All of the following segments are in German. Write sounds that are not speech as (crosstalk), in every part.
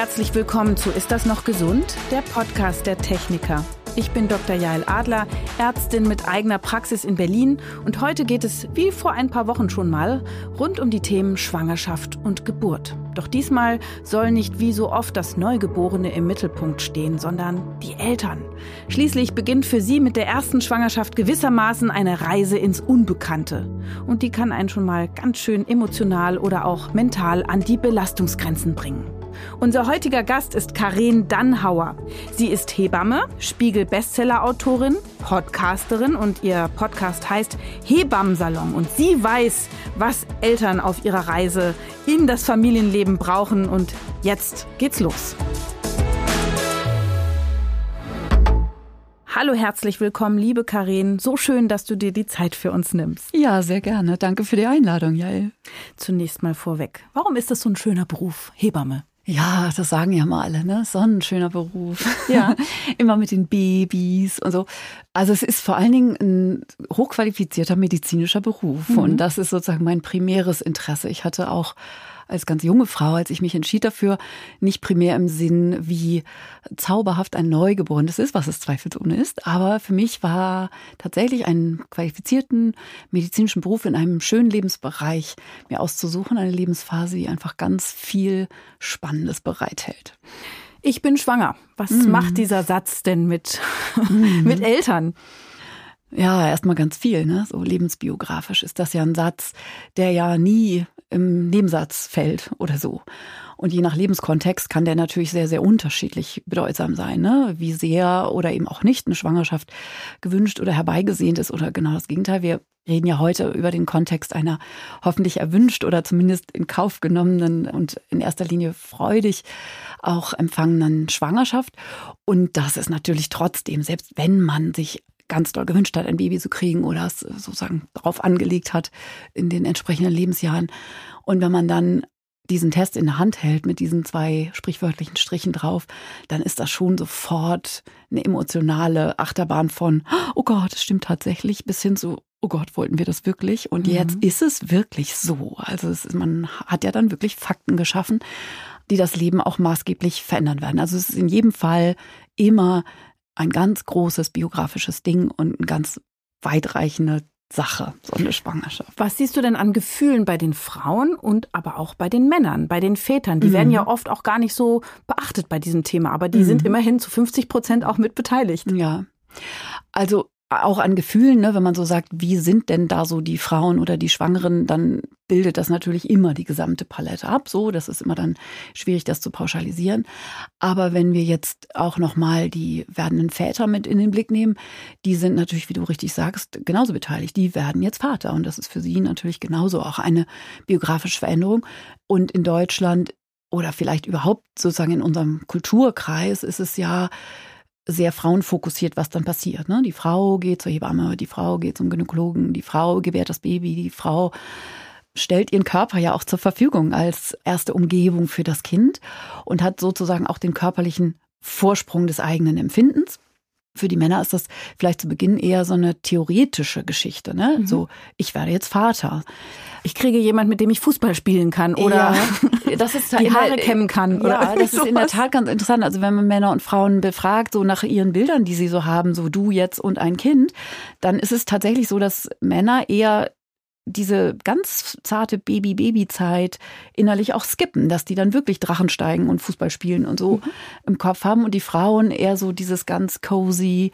herzlich willkommen zu Ist das noch gesund? Der Podcast der Techniker. Ich bin Dr. Jael Adler, Ärztin mit eigener Praxis in Berlin und heute geht es, wie vor ein paar Wochen schon mal, rund um die Themen Schwangerschaft und Geburt. Doch diesmal soll nicht wie so oft das Neugeborene im Mittelpunkt stehen, sondern die Eltern. Schließlich beginnt für sie mit der ersten Schwangerschaft gewissermaßen eine Reise ins Unbekannte. Und die kann einen schon mal ganz schön emotional oder auch mental an die Belastungsgrenzen bringen. Unser heutiger Gast ist Karen Dannhauer. Sie ist Hebamme, Spiegel-Bestseller-Autorin, Podcasterin und ihr Podcast heißt Hebammensalon. Und sie weiß, was Eltern auf ihrer Reise in das Familienleben brauchen. Und jetzt geht's los. Hallo, herzlich willkommen, liebe Karin. So schön, dass du dir die Zeit für uns nimmst. Ja, sehr gerne. Danke für die Einladung, Jael. Zunächst mal vorweg. Warum ist das so ein schöner Beruf, Hebamme? Ja, das sagen ja mal alle, ne? So ein schöner Beruf. Ja. (laughs) Immer mit den Babys und so. Also es ist vor allen Dingen ein hochqualifizierter medizinischer Beruf. Mhm. Und das ist sozusagen mein primäres Interesse. Ich hatte auch als ganz junge Frau, als ich mich entschied dafür, nicht primär im Sinn, wie zauberhaft ein Neugeborenes ist, was es zweifelsohne ist, aber für mich war tatsächlich einen qualifizierten medizinischen Beruf in einem schönen Lebensbereich mir auszusuchen, eine Lebensphase, die einfach ganz viel Spannendes bereithält. Ich bin schwanger. Was mm. macht dieser Satz denn mit, mm. (laughs) mit Eltern? Ja, erstmal ganz viel, ne? So lebensbiografisch ist das ja ein Satz, der ja nie im Nebensatz fällt oder so. Und je nach Lebenskontext kann der natürlich sehr, sehr unterschiedlich bedeutsam sein, ne? wie sehr oder eben auch nicht eine Schwangerschaft gewünscht oder herbeigesehnt ist oder genau das Gegenteil. Wir reden ja heute über den Kontext einer hoffentlich erwünscht oder zumindest in Kauf genommenen und in erster Linie freudig auch empfangenen Schwangerschaft. Und das ist natürlich trotzdem, selbst wenn man sich ganz doll gewünscht hat, ein Baby zu kriegen oder es sozusagen darauf angelegt hat in den entsprechenden Lebensjahren. Und wenn man dann diesen Test in der Hand hält mit diesen zwei sprichwörtlichen Strichen drauf, dann ist das schon sofort eine emotionale Achterbahn von, oh Gott, es stimmt tatsächlich, bis hin zu, oh Gott, wollten wir das wirklich? Und mhm. jetzt ist es wirklich so. Also es, man hat ja dann wirklich Fakten geschaffen, die das Leben auch maßgeblich verändern werden. Also es ist in jedem Fall immer ein ganz großes biografisches Ding und eine ganz weitreichende Sache, so eine Schwangerschaft. Was siehst du denn an Gefühlen bei den Frauen und aber auch bei den Männern, bei den Vätern? Die mhm. werden ja oft auch gar nicht so beachtet bei diesem Thema, aber die mhm. sind immerhin zu 50 Prozent auch mit beteiligt. Ja. Also auch an Gefühlen, ne, wenn man so sagt, wie sind denn da so die Frauen oder die Schwangeren, dann bildet das natürlich immer die gesamte Palette ab. So, das ist immer dann schwierig, das zu pauschalisieren. Aber wenn wir jetzt auch nochmal die werdenden Väter mit in den Blick nehmen, die sind natürlich, wie du richtig sagst, genauso beteiligt. Die werden jetzt Vater und das ist für sie natürlich genauso auch eine biografische Veränderung. Und in Deutschland oder vielleicht überhaupt sozusagen in unserem Kulturkreis ist es ja sehr frauenfokussiert, was dann passiert. Ne? Die Frau geht zur Hebamme, die Frau geht zum Gynäkologen, die Frau gebärt das Baby, die Frau stellt ihren Körper ja auch zur Verfügung als erste Umgebung für das Kind und hat sozusagen auch den körperlichen Vorsprung des eigenen Empfindens. Für die Männer ist das vielleicht zu Beginn eher so eine theoretische Geschichte, ne? Mhm. So, ich werde jetzt Vater. Ich kriege jemand, mit dem ich Fußball spielen kann oder ja, (laughs) das ist die Haare kämmen kann. Oder ja, das sowas. ist in der Tat ganz interessant. Also wenn man Männer und Frauen befragt, so nach ihren Bildern, die sie so haben, so du jetzt und ein Kind, dann ist es tatsächlich so, dass Männer eher diese ganz zarte Baby-Baby-Zeit innerlich auch skippen, dass die dann wirklich Drachen steigen und Fußball spielen und so mhm. im Kopf haben und die Frauen eher so dieses ganz cozy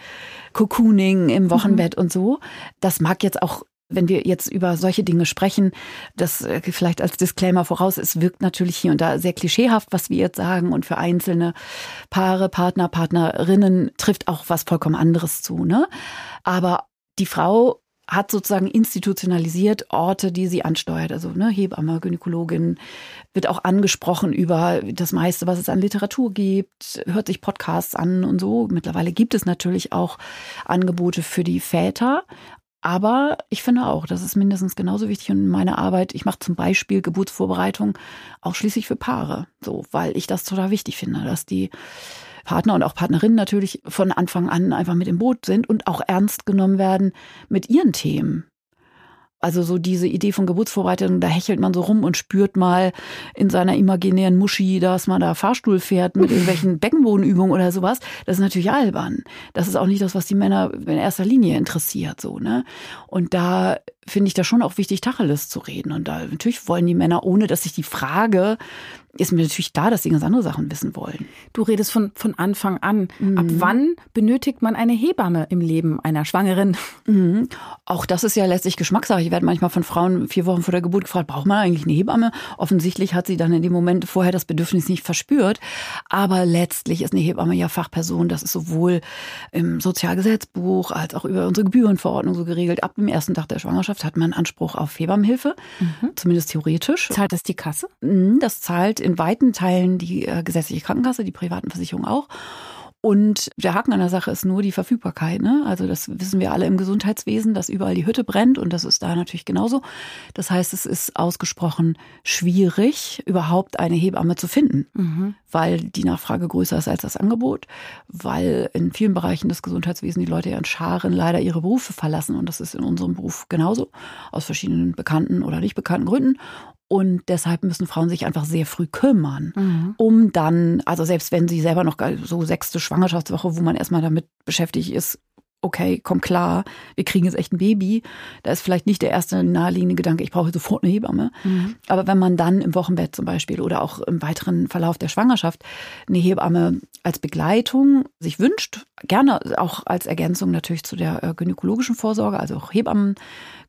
Cocooning im mhm. Wochenbett mhm. und so. Das mag jetzt auch wenn wir jetzt über solche Dinge sprechen, das äh, vielleicht als Disclaimer voraus, es wirkt natürlich hier und da sehr klischeehaft, was wir jetzt sagen und für einzelne Paare, Partner, Partnerinnen trifft auch was vollkommen anderes zu, ne? Aber die Frau hat sozusagen institutionalisiert Orte, die sie ansteuert. Also ne, Hebamme, Gynäkologin, wird auch angesprochen über das meiste, was es an Literatur gibt, hört sich Podcasts an und so. Mittlerweile gibt es natürlich auch Angebote für die Väter. Aber ich finde auch, das ist mindestens genauso wichtig und meine Arbeit, ich mache zum Beispiel Geburtsvorbereitung auch schließlich für Paare, so, weil ich das total wichtig finde, dass die Partner und auch Partnerinnen natürlich von Anfang an einfach mit im Boot sind und auch ernst genommen werden mit ihren Themen. Also so diese Idee von Geburtsvorbereitung, da hechelt man so rum und spürt mal in seiner imaginären Muschi, dass man da Fahrstuhl fährt mit irgendwelchen (laughs) Beckenbodenübungen oder sowas. Das ist natürlich albern. Das ist auch nicht das, was die Männer in erster Linie interessiert, so, ne? Und da finde ich das schon auch wichtig, Tacheles zu reden. Und da natürlich wollen die Männer, ohne dass ich die Frage ist mir natürlich da, dass sie ganz andere Sachen wissen wollen. Du redest von, von Anfang an. Mhm. Ab wann benötigt man eine Hebamme im Leben einer Schwangeren? Mhm. Auch das ist ja letztlich Geschmackssache. Ich werde manchmal von Frauen vier Wochen vor der Geburt gefragt, braucht man eigentlich eine Hebamme? Offensichtlich hat sie dann in dem Moment vorher das Bedürfnis nicht verspürt. Aber letztlich ist eine Hebamme ja Fachperson. Das ist sowohl im Sozialgesetzbuch als auch über unsere Gebührenverordnung so geregelt. Ab dem ersten Tag der Schwangerschaft hat man Anspruch auf Hebammenhilfe, mhm. zumindest theoretisch. Zahlt das die Kasse? Mhm, das zahlt in weiten Teilen die äh, gesetzliche Krankenkasse, die privaten Versicherungen auch. Und der Haken an der Sache ist nur die Verfügbarkeit. Ne? Also das wissen wir alle im Gesundheitswesen, dass überall die Hütte brennt und das ist da natürlich genauso. Das heißt, es ist ausgesprochen schwierig, überhaupt eine Hebamme zu finden, mhm. weil die Nachfrage größer ist als das Angebot, weil in vielen Bereichen des Gesundheitswesens die Leute ja in Scharen leider ihre Berufe verlassen und das ist in unserem Beruf genauso, aus verschiedenen bekannten oder nicht bekannten Gründen. Und deshalb müssen Frauen sich einfach sehr früh kümmern, mhm. um dann, also selbst wenn sie selber noch so sechste Schwangerschaftswoche, wo man erstmal damit beschäftigt ist, okay, komm klar, wir kriegen jetzt echt ein Baby. Da ist vielleicht nicht der erste naheliegende Gedanke, ich brauche sofort eine Hebamme. Mhm. Aber wenn man dann im Wochenbett zum Beispiel oder auch im weiteren Verlauf der Schwangerschaft eine Hebamme als Begleitung sich wünscht, gerne auch als Ergänzung natürlich zu der äh, gynäkologischen Vorsorge, also auch Hebammen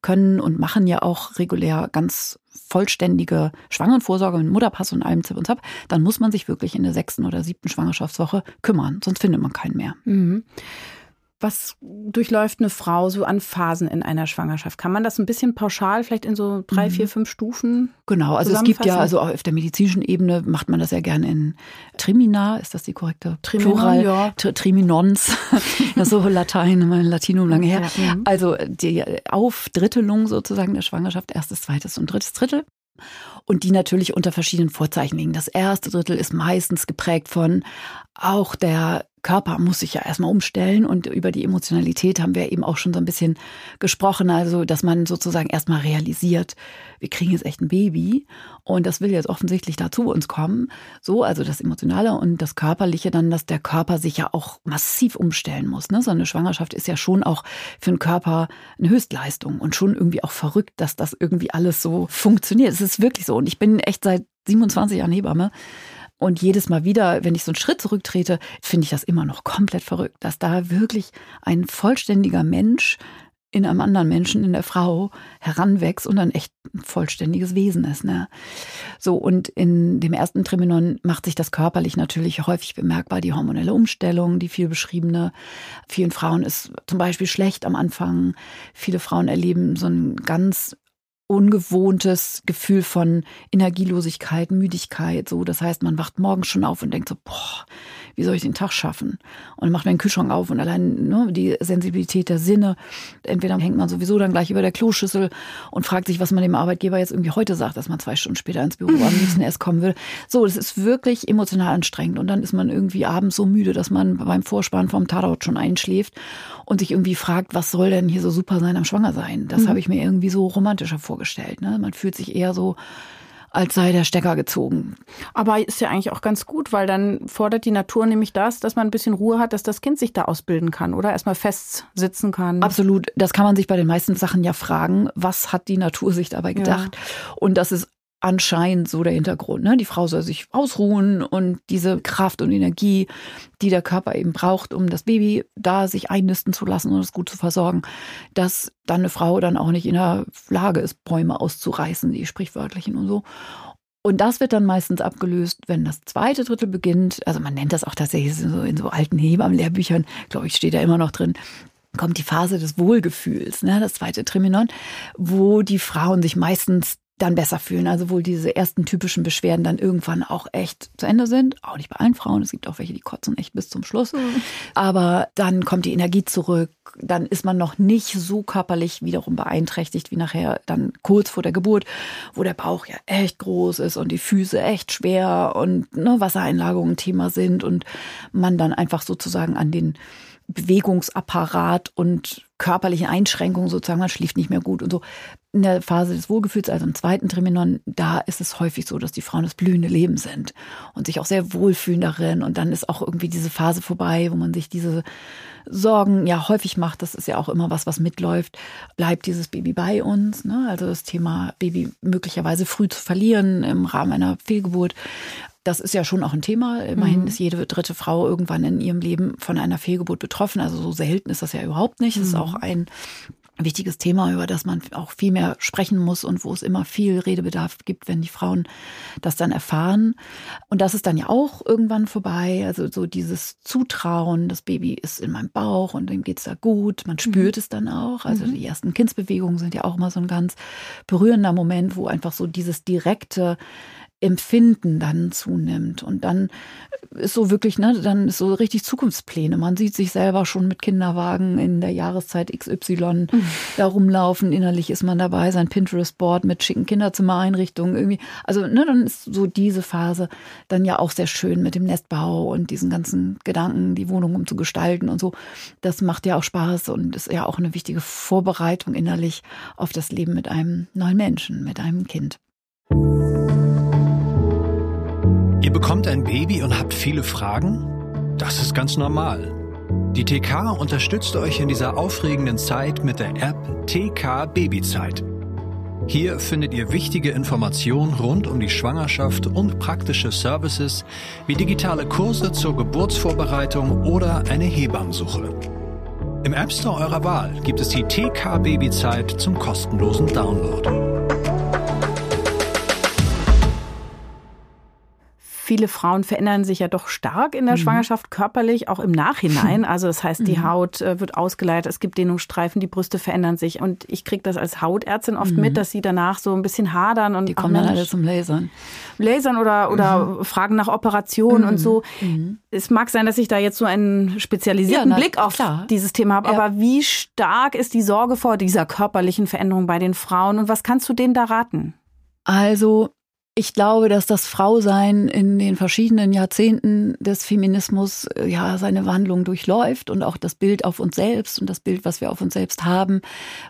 können und machen ja auch regulär ganz vollständige Schwangerenvorsorge mit Mutterpass und allem Zip und Zap, dann muss man sich wirklich in der sechsten oder siebten Schwangerschaftswoche kümmern, sonst findet man keinen mehr. Mhm. Was durchläuft eine Frau so an Phasen in einer Schwangerschaft? Kann man das ein bisschen pauschal, vielleicht in so drei, mhm. vier, fünf Stufen? Genau, also es gibt ja, also auf der medizinischen Ebene macht man das ja gerne in Trimina, ist das die korrekte Triminon, Plural? Ja. Triminons, (laughs) das so Latein, mein Latinum lange her. Ja, mhm. also die Aufdrittelung sozusagen der Schwangerschaft, erstes, zweites und drittes Drittel und die natürlich unter verschiedenen Vorzeichen liegen. Das erste Drittel ist meistens geprägt von auch der Körper muss sich ja erstmal umstellen und über die Emotionalität haben wir eben auch schon so ein bisschen gesprochen, also dass man sozusagen erstmal realisiert, wir kriegen jetzt echt ein Baby und das will jetzt offensichtlich da zu uns kommen. So, also das Emotionale und das Körperliche dann, dass der Körper sich ja auch massiv umstellen muss. Ne? So eine Schwangerschaft ist ja schon auch für den Körper eine Höchstleistung und schon irgendwie auch verrückt, dass das irgendwie alles so funktioniert. Es ist wirklich so und ich bin echt seit 27 Jahren Hebamme und jedes Mal wieder, wenn ich so einen Schritt zurücktrete, finde ich das immer noch komplett verrückt, dass da wirklich ein vollständiger Mensch in einem anderen Menschen, in der Frau, heranwächst und dann echt ein vollständiges Wesen ist. Ne? So, und in dem ersten Triminon macht sich das körperlich natürlich häufig bemerkbar, die hormonelle Umstellung, die viel beschriebene. Vielen Frauen ist zum Beispiel schlecht am Anfang. Viele Frauen erleben so ein ganz ungewohntes Gefühl von Energielosigkeit, Müdigkeit, so. Das heißt, man wacht morgens schon auf und denkt so, boah, wie soll ich den Tag schaffen? Und macht den Kühlschrank auf und allein ne, die Sensibilität der Sinne. Entweder hängt man sowieso dann gleich über der Kloschüssel und fragt sich, was man dem Arbeitgeber jetzt irgendwie heute sagt, dass man zwei Stunden später ins Büro am liebsten erst kommen will. So, das ist wirklich emotional anstrengend. Und dann ist man irgendwie abends so müde, dass man beim Vorspann vom Tatort schon einschläft und sich irgendwie fragt, was soll denn hier so super sein am Schwangersein? Das mhm. habe ich mir irgendwie so romantischer vorgestellt. Ne? Man fühlt sich eher so als sei der Stecker gezogen. Aber ist ja eigentlich auch ganz gut, weil dann fordert die Natur nämlich das, dass man ein bisschen Ruhe hat, dass das Kind sich da ausbilden kann oder erstmal fest sitzen kann. Absolut. Das kann man sich bei den meisten Sachen ja fragen. Was hat die Natur sich dabei gedacht? Ja. Und das ist anscheinend so der Hintergrund. Ne? Die Frau soll sich ausruhen und diese Kraft und Energie, die der Körper eben braucht, um das Baby da sich einnisten zu lassen und es gut zu versorgen, dass dann eine Frau dann auch nicht in der Lage ist, Bäume auszureißen, die sprichwörtlichen und so. Und das wird dann meistens abgelöst, wenn das zweite Drittel beginnt. Also man nennt das auch tatsächlich so in so alten Hebammenlehrbüchern, glaube ich, steht da immer noch drin kommt die Phase des Wohlgefühls, ne, das zweite Triminon, wo die Frauen sich meistens dann besser fühlen. Also wohl diese ersten typischen Beschwerden dann irgendwann auch echt zu Ende sind. Auch nicht bei allen Frauen. Es gibt auch welche, die kotzen echt bis zum Schluss. Mhm. Aber dann kommt die Energie zurück. Dann ist man noch nicht so körperlich wiederum beeinträchtigt wie nachher dann kurz vor der Geburt, wo der Bauch ja echt groß ist und die Füße echt schwer und ne, Wassereinlagerungen Thema sind und man dann einfach sozusagen an den Bewegungsapparat und körperliche Einschränkungen sozusagen, man schläft nicht mehr gut und so. In der Phase des Wohlgefühls, also im zweiten Triminon, da ist es häufig so, dass die Frauen das blühende Leben sind und sich auch sehr wohlfühlen darin. Und dann ist auch irgendwie diese Phase vorbei, wo man sich diese Sorgen ja häufig macht. Das ist ja auch immer was, was mitläuft. Bleibt dieses Baby bei uns? Ne? Also das Thema Baby möglicherweise früh zu verlieren im Rahmen einer Fehlgeburt. Das ist ja schon auch ein Thema. Immerhin mhm. ist jede dritte Frau irgendwann in ihrem Leben von einer Fehlgeburt betroffen. Also so selten ist das ja überhaupt nicht. Das ist mhm. auch ein wichtiges Thema, über das man auch viel mehr sprechen muss und wo es immer viel Redebedarf gibt, wenn die Frauen das dann erfahren. Und das ist dann ja auch irgendwann vorbei. Also so dieses Zutrauen, das Baby ist in meinem Bauch und dem geht's da gut. Man spürt mhm. es dann auch. Also mhm. die ersten Kindsbewegungen sind ja auch immer so ein ganz berührender Moment, wo einfach so dieses direkte Empfinden dann zunimmt. Und dann ist so wirklich, ne, dann ist so richtig Zukunftspläne. Man sieht sich selber schon mit Kinderwagen in der Jahreszeit XY mhm. da rumlaufen. Innerlich ist man dabei, sein Pinterest-Board mit schicken Kinderzimmereinrichtungen irgendwie. Also, ne, dann ist so diese Phase dann ja auch sehr schön mit dem Nestbau und diesen ganzen Gedanken, die Wohnung umzugestalten und so. Das macht ja auch Spaß und ist ja auch eine wichtige Vorbereitung innerlich auf das Leben mit einem neuen Menschen, mit einem Kind. Bekommt ein Baby und habt viele Fragen? Das ist ganz normal. Die TK unterstützt euch in dieser aufregenden Zeit mit der App TK Babyzeit. Hier findet ihr wichtige Informationen rund um die Schwangerschaft und praktische Services wie digitale Kurse zur Geburtsvorbereitung oder eine Hebammsuche. Im App Store eurer Wahl gibt es die TK Babyzeit zum kostenlosen Download. Viele Frauen verändern sich ja doch stark in der mhm. Schwangerschaft körperlich, auch im Nachhinein. (laughs) Also das heißt, die mhm. Haut äh, wird ausgeleitet, es gibt Dehnungsstreifen, die Brüste verändern sich. Und ich kriege das als Hautärztin oft mhm. mit, dass sie danach so ein bisschen hadern. und Die kommen dann alle zum Lasern. Lasern oder, oder mhm. fragen nach Operationen und so. Mhm. Es mag sein, dass ich da jetzt so einen spezialisierten ja, na, Blick auf klar. dieses Thema habe. Ja. Aber wie stark ist die Sorge vor dieser körperlichen Veränderung bei den Frauen und was kannst du denen da raten? Also ich glaube, dass das Frausein in den verschiedenen Jahrzehnten des Feminismus äh, ja seine Wandlung durchläuft und auch das Bild auf uns selbst und das Bild, was wir auf uns selbst haben,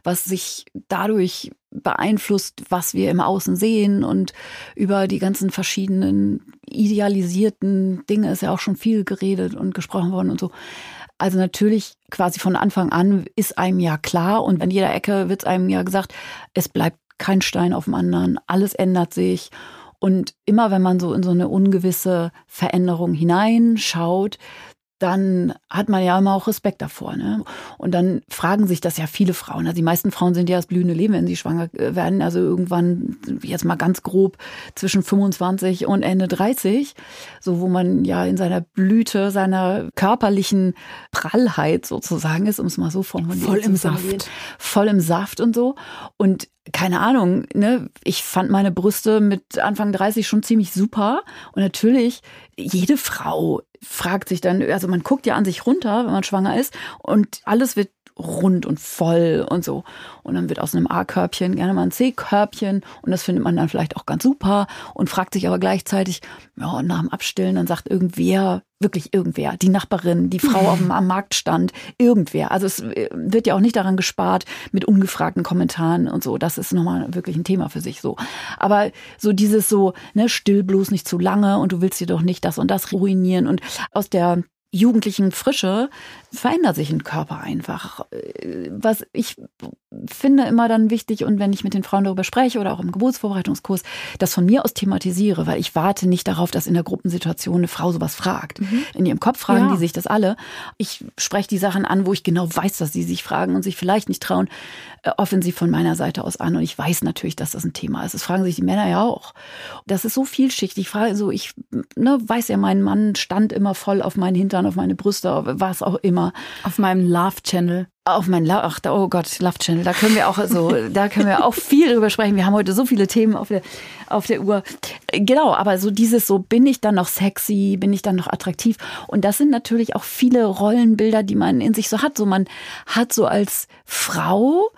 was sich dadurch beeinflusst, was wir im Außen sehen und über die ganzen verschiedenen idealisierten Dinge ist ja auch schon viel geredet und gesprochen worden und so. Also natürlich quasi von Anfang an ist einem ja klar und an jeder Ecke wird es einem ja gesagt, es bleibt kein Stein auf dem anderen, alles ändert sich und immer wenn man so in so eine ungewisse Veränderung hineinschaut, dann hat man ja immer auch Respekt davor. Ne? Und dann fragen sich das ja viele Frauen. Also die meisten Frauen sind ja das blühende Leben, wenn sie schwanger äh, werden. Also irgendwann, jetzt mal ganz grob, zwischen 25 und Ende 30. So, wo man ja in seiner Blüte, seiner körperlichen Prallheit sozusagen ist, um es mal so formulieren Voll im Saft. Voll im Saft und so. Und keine Ahnung, ne, ich fand meine Brüste mit Anfang 30 schon ziemlich super. Und natürlich, jede Frau fragt sich dann, also man guckt ja an sich runter, wenn man schwanger ist, und alles wird rund und voll und so. Und dann wird aus einem A-Körbchen gerne mal ein C-Körbchen und das findet man dann vielleicht auch ganz super und fragt sich aber gleichzeitig, ja, nach dem Abstillen, dann sagt irgendwer, wirklich irgendwer, die Nachbarin, die Frau auf dem, (laughs) am Marktstand, irgendwer. Also es äh, wird ja auch nicht daran gespart mit ungefragten Kommentaren und so. Das ist nochmal wirklich ein Thema für sich so. Aber so dieses so, ne, still bloß nicht zu lange und du willst dir doch nicht das und das ruinieren und aus der jugendlichen Frische verändert sich ein Körper einfach. Was ich finde immer dann wichtig und wenn ich mit den Frauen darüber spreche oder auch im Geburtsvorbereitungskurs, das von mir aus thematisiere, weil ich warte nicht darauf, dass in der Gruppensituation eine Frau sowas fragt. Mhm. In ihrem Kopf fragen ja. die sich das alle. Ich spreche die Sachen an, wo ich genau weiß, dass sie sich fragen und sich vielleicht nicht trauen, äh, offensiv von meiner Seite aus an. Und ich weiß natürlich, dass das ein Thema ist. Das fragen sich die Männer ja auch. Das ist so vielschichtig. Ich frage so, ich ne, weiß ja, mein Mann stand immer voll auf meinen Hintern, auf meine Brüste, was auch immer. Auf meinem Love Channel. Auf mein Love, ach, oh Gott, Love Channel. Da können wir auch so, (laughs) da können wir auch viel drüber sprechen. Wir haben heute so viele Themen auf der, auf der Uhr. Genau, aber so dieses so, bin ich dann noch sexy? Bin ich dann noch attraktiv? Und das sind natürlich auch viele Rollenbilder, die man in sich so hat. So man hat so als Frau,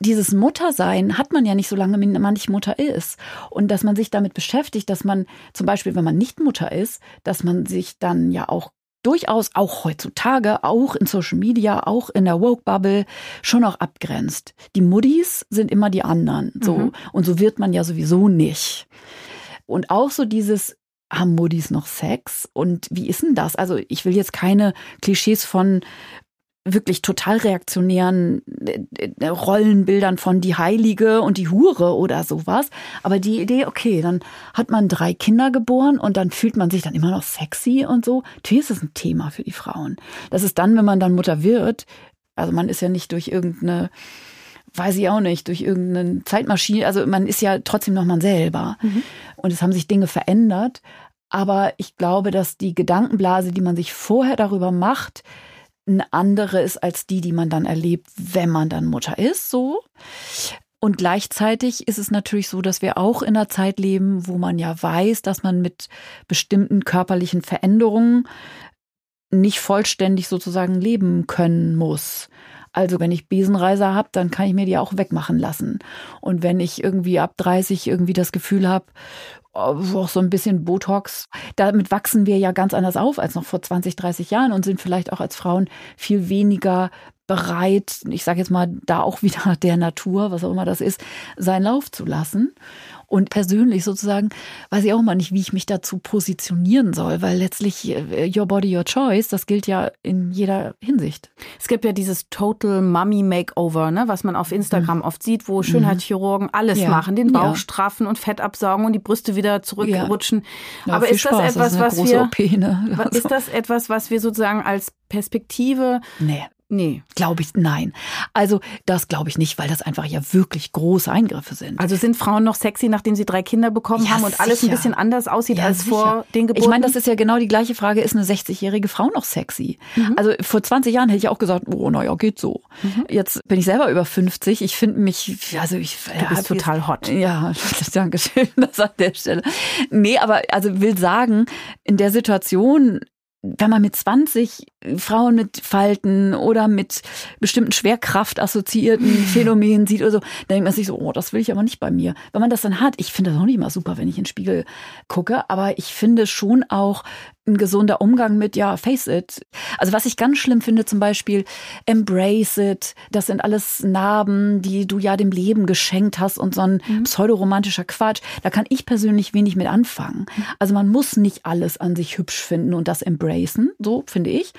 dieses Muttersein hat man ja nicht so lange, wenn man nicht Mutter ist. Und dass man sich damit beschäftigt, dass man zum Beispiel, wenn man nicht Mutter ist, dass man sich dann ja auch durchaus auch heutzutage, auch in Social Media, auch in der Woke-Bubble schon auch abgrenzt. Die Muddis sind immer die anderen. So. Mhm. Und so wird man ja sowieso nicht. Und auch so dieses, haben Muddis noch Sex? Und wie ist denn das? Also ich will jetzt keine Klischees von wirklich total reaktionären äh, äh, Rollenbildern von die Heilige und die Hure oder sowas. Aber die Idee, okay, dann hat man drei Kinder geboren und dann fühlt man sich dann immer noch sexy und so. Natürlich ist es ein Thema für die Frauen. Das ist dann, wenn man dann Mutter wird, also man ist ja nicht durch irgendeine weiß ich auch nicht, durch irgendeine Zeitmaschine, also man ist ja trotzdem noch man selber. Mhm. Und es haben sich Dinge verändert. Aber ich glaube, dass die Gedankenblase, die man sich vorher darüber macht, eine andere ist als die, die man dann erlebt, wenn man dann Mutter ist, so. Und gleichzeitig ist es natürlich so, dass wir auch in einer Zeit leben, wo man ja weiß, dass man mit bestimmten körperlichen Veränderungen nicht vollständig sozusagen leben können muss. Also wenn ich Besenreiser habe, dann kann ich mir die auch wegmachen lassen. Und wenn ich irgendwie ab 30 irgendwie das Gefühl habe, auch so ein bisschen Botox. Damit wachsen wir ja ganz anders auf als noch vor 20, 30 Jahren und sind vielleicht auch als Frauen viel weniger bereit, ich sage jetzt mal, da auch (laughs) wieder der Natur, was auch immer das ist, seinen Lauf zu lassen. Und persönlich sozusagen weiß ich auch mal nicht, wie ich mich dazu positionieren soll, weil letztlich äh, your body, your choice, das gilt ja in jeder Hinsicht. Es gibt ja dieses Total Mummy Makeover, ne, was man auf Instagram mhm. oft sieht, wo Schönheitschirurgen alles ja. machen, den Bauch ja. straffen und Fett absaugen und die Brüste wieder zurückrutschen. Ja. Aber ist das etwas, das was wir OP, ne? ist das etwas, was wir sozusagen als Perspektive nee. Nee. Glaube ich, nein. Also das glaube ich nicht, weil das einfach ja wirklich große Eingriffe sind. Also sind Frauen noch sexy, nachdem sie drei Kinder bekommen ja, haben und sicher. alles ein bisschen anders aussieht ja, als sicher. vor den Geburten? Ich meine, das ist ja genau die gleiche Frage, ist eine 60-jährige Frau noch sexy? Mhm. Also vor 20 Jahren hätte ich auch gesagt, oh, naja, geht so. Mhm. Jetzt bin ich selber über 50. Ich finde mich, also ich... Du bist total hot. Ja, (laughs) danke schön, das an der Stelle. Nee, aber also will sagen, in der Situation wenn man mit 20 Frauen mit Falten oder mit bestimmten Schwerkraft assoziierten (laughs) Phänomenen sieht oder so, dann denkt man sich so, oh, das will ich aber nicht bei mir. Wenn man das dann hat, ich finde das auch nicht mal super, wenn ich in den Spiegel gucke, aber ich finde schon auch ein gesunder Umgang mit, ja, face it. Also was ich ganz schlimm finde, zum Beispiel embrace it. Das sind alles Narben, die du ja dem Leben geschenkt hast und so ein mhm. pseudoromantischer Quatsch. Da kann ich persönlich wenig mit anfangen. Also man muss nicht alles an sich hübsch finden und das embracen, so finde ich.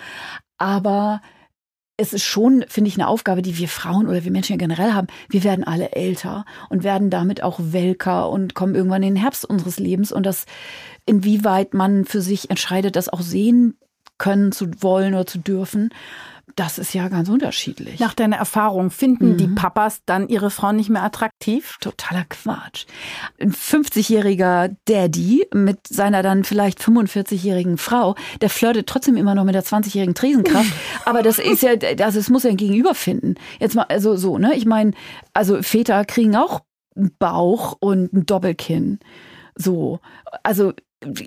Aber es ist schon, finde ich, eine Aufgabe, die wir Frauen oder wir Menschen generell haben. Wir werden alle älter und werden damit auch welker und kommen irgendwann in den Herbst unseres Lebens. Und das, inwieweit man für sich entscheidet, das auch sehen können zu wollen oder zu dürfen, das ist ja ganz unterschiedlich. Nach deiner Erfahrung, finden mhm. die Papas dann ihre Frauen nicht mehr attraktiv? Totaler Quatsch. Ein 50-jähriger Daddy mit seiner dann vielleicht 45-jährigen Frau, der flirtet trotzdem immer noch mit der 20-jährigen Tresenkraft. (laughs) Aber das ist ja, also es muss ja ein Gegenüber finden. Jetzt mal, also so, ne? Ich meine, also Väter kriegen auch einen Bauch und ein Doppelkinn. So. Also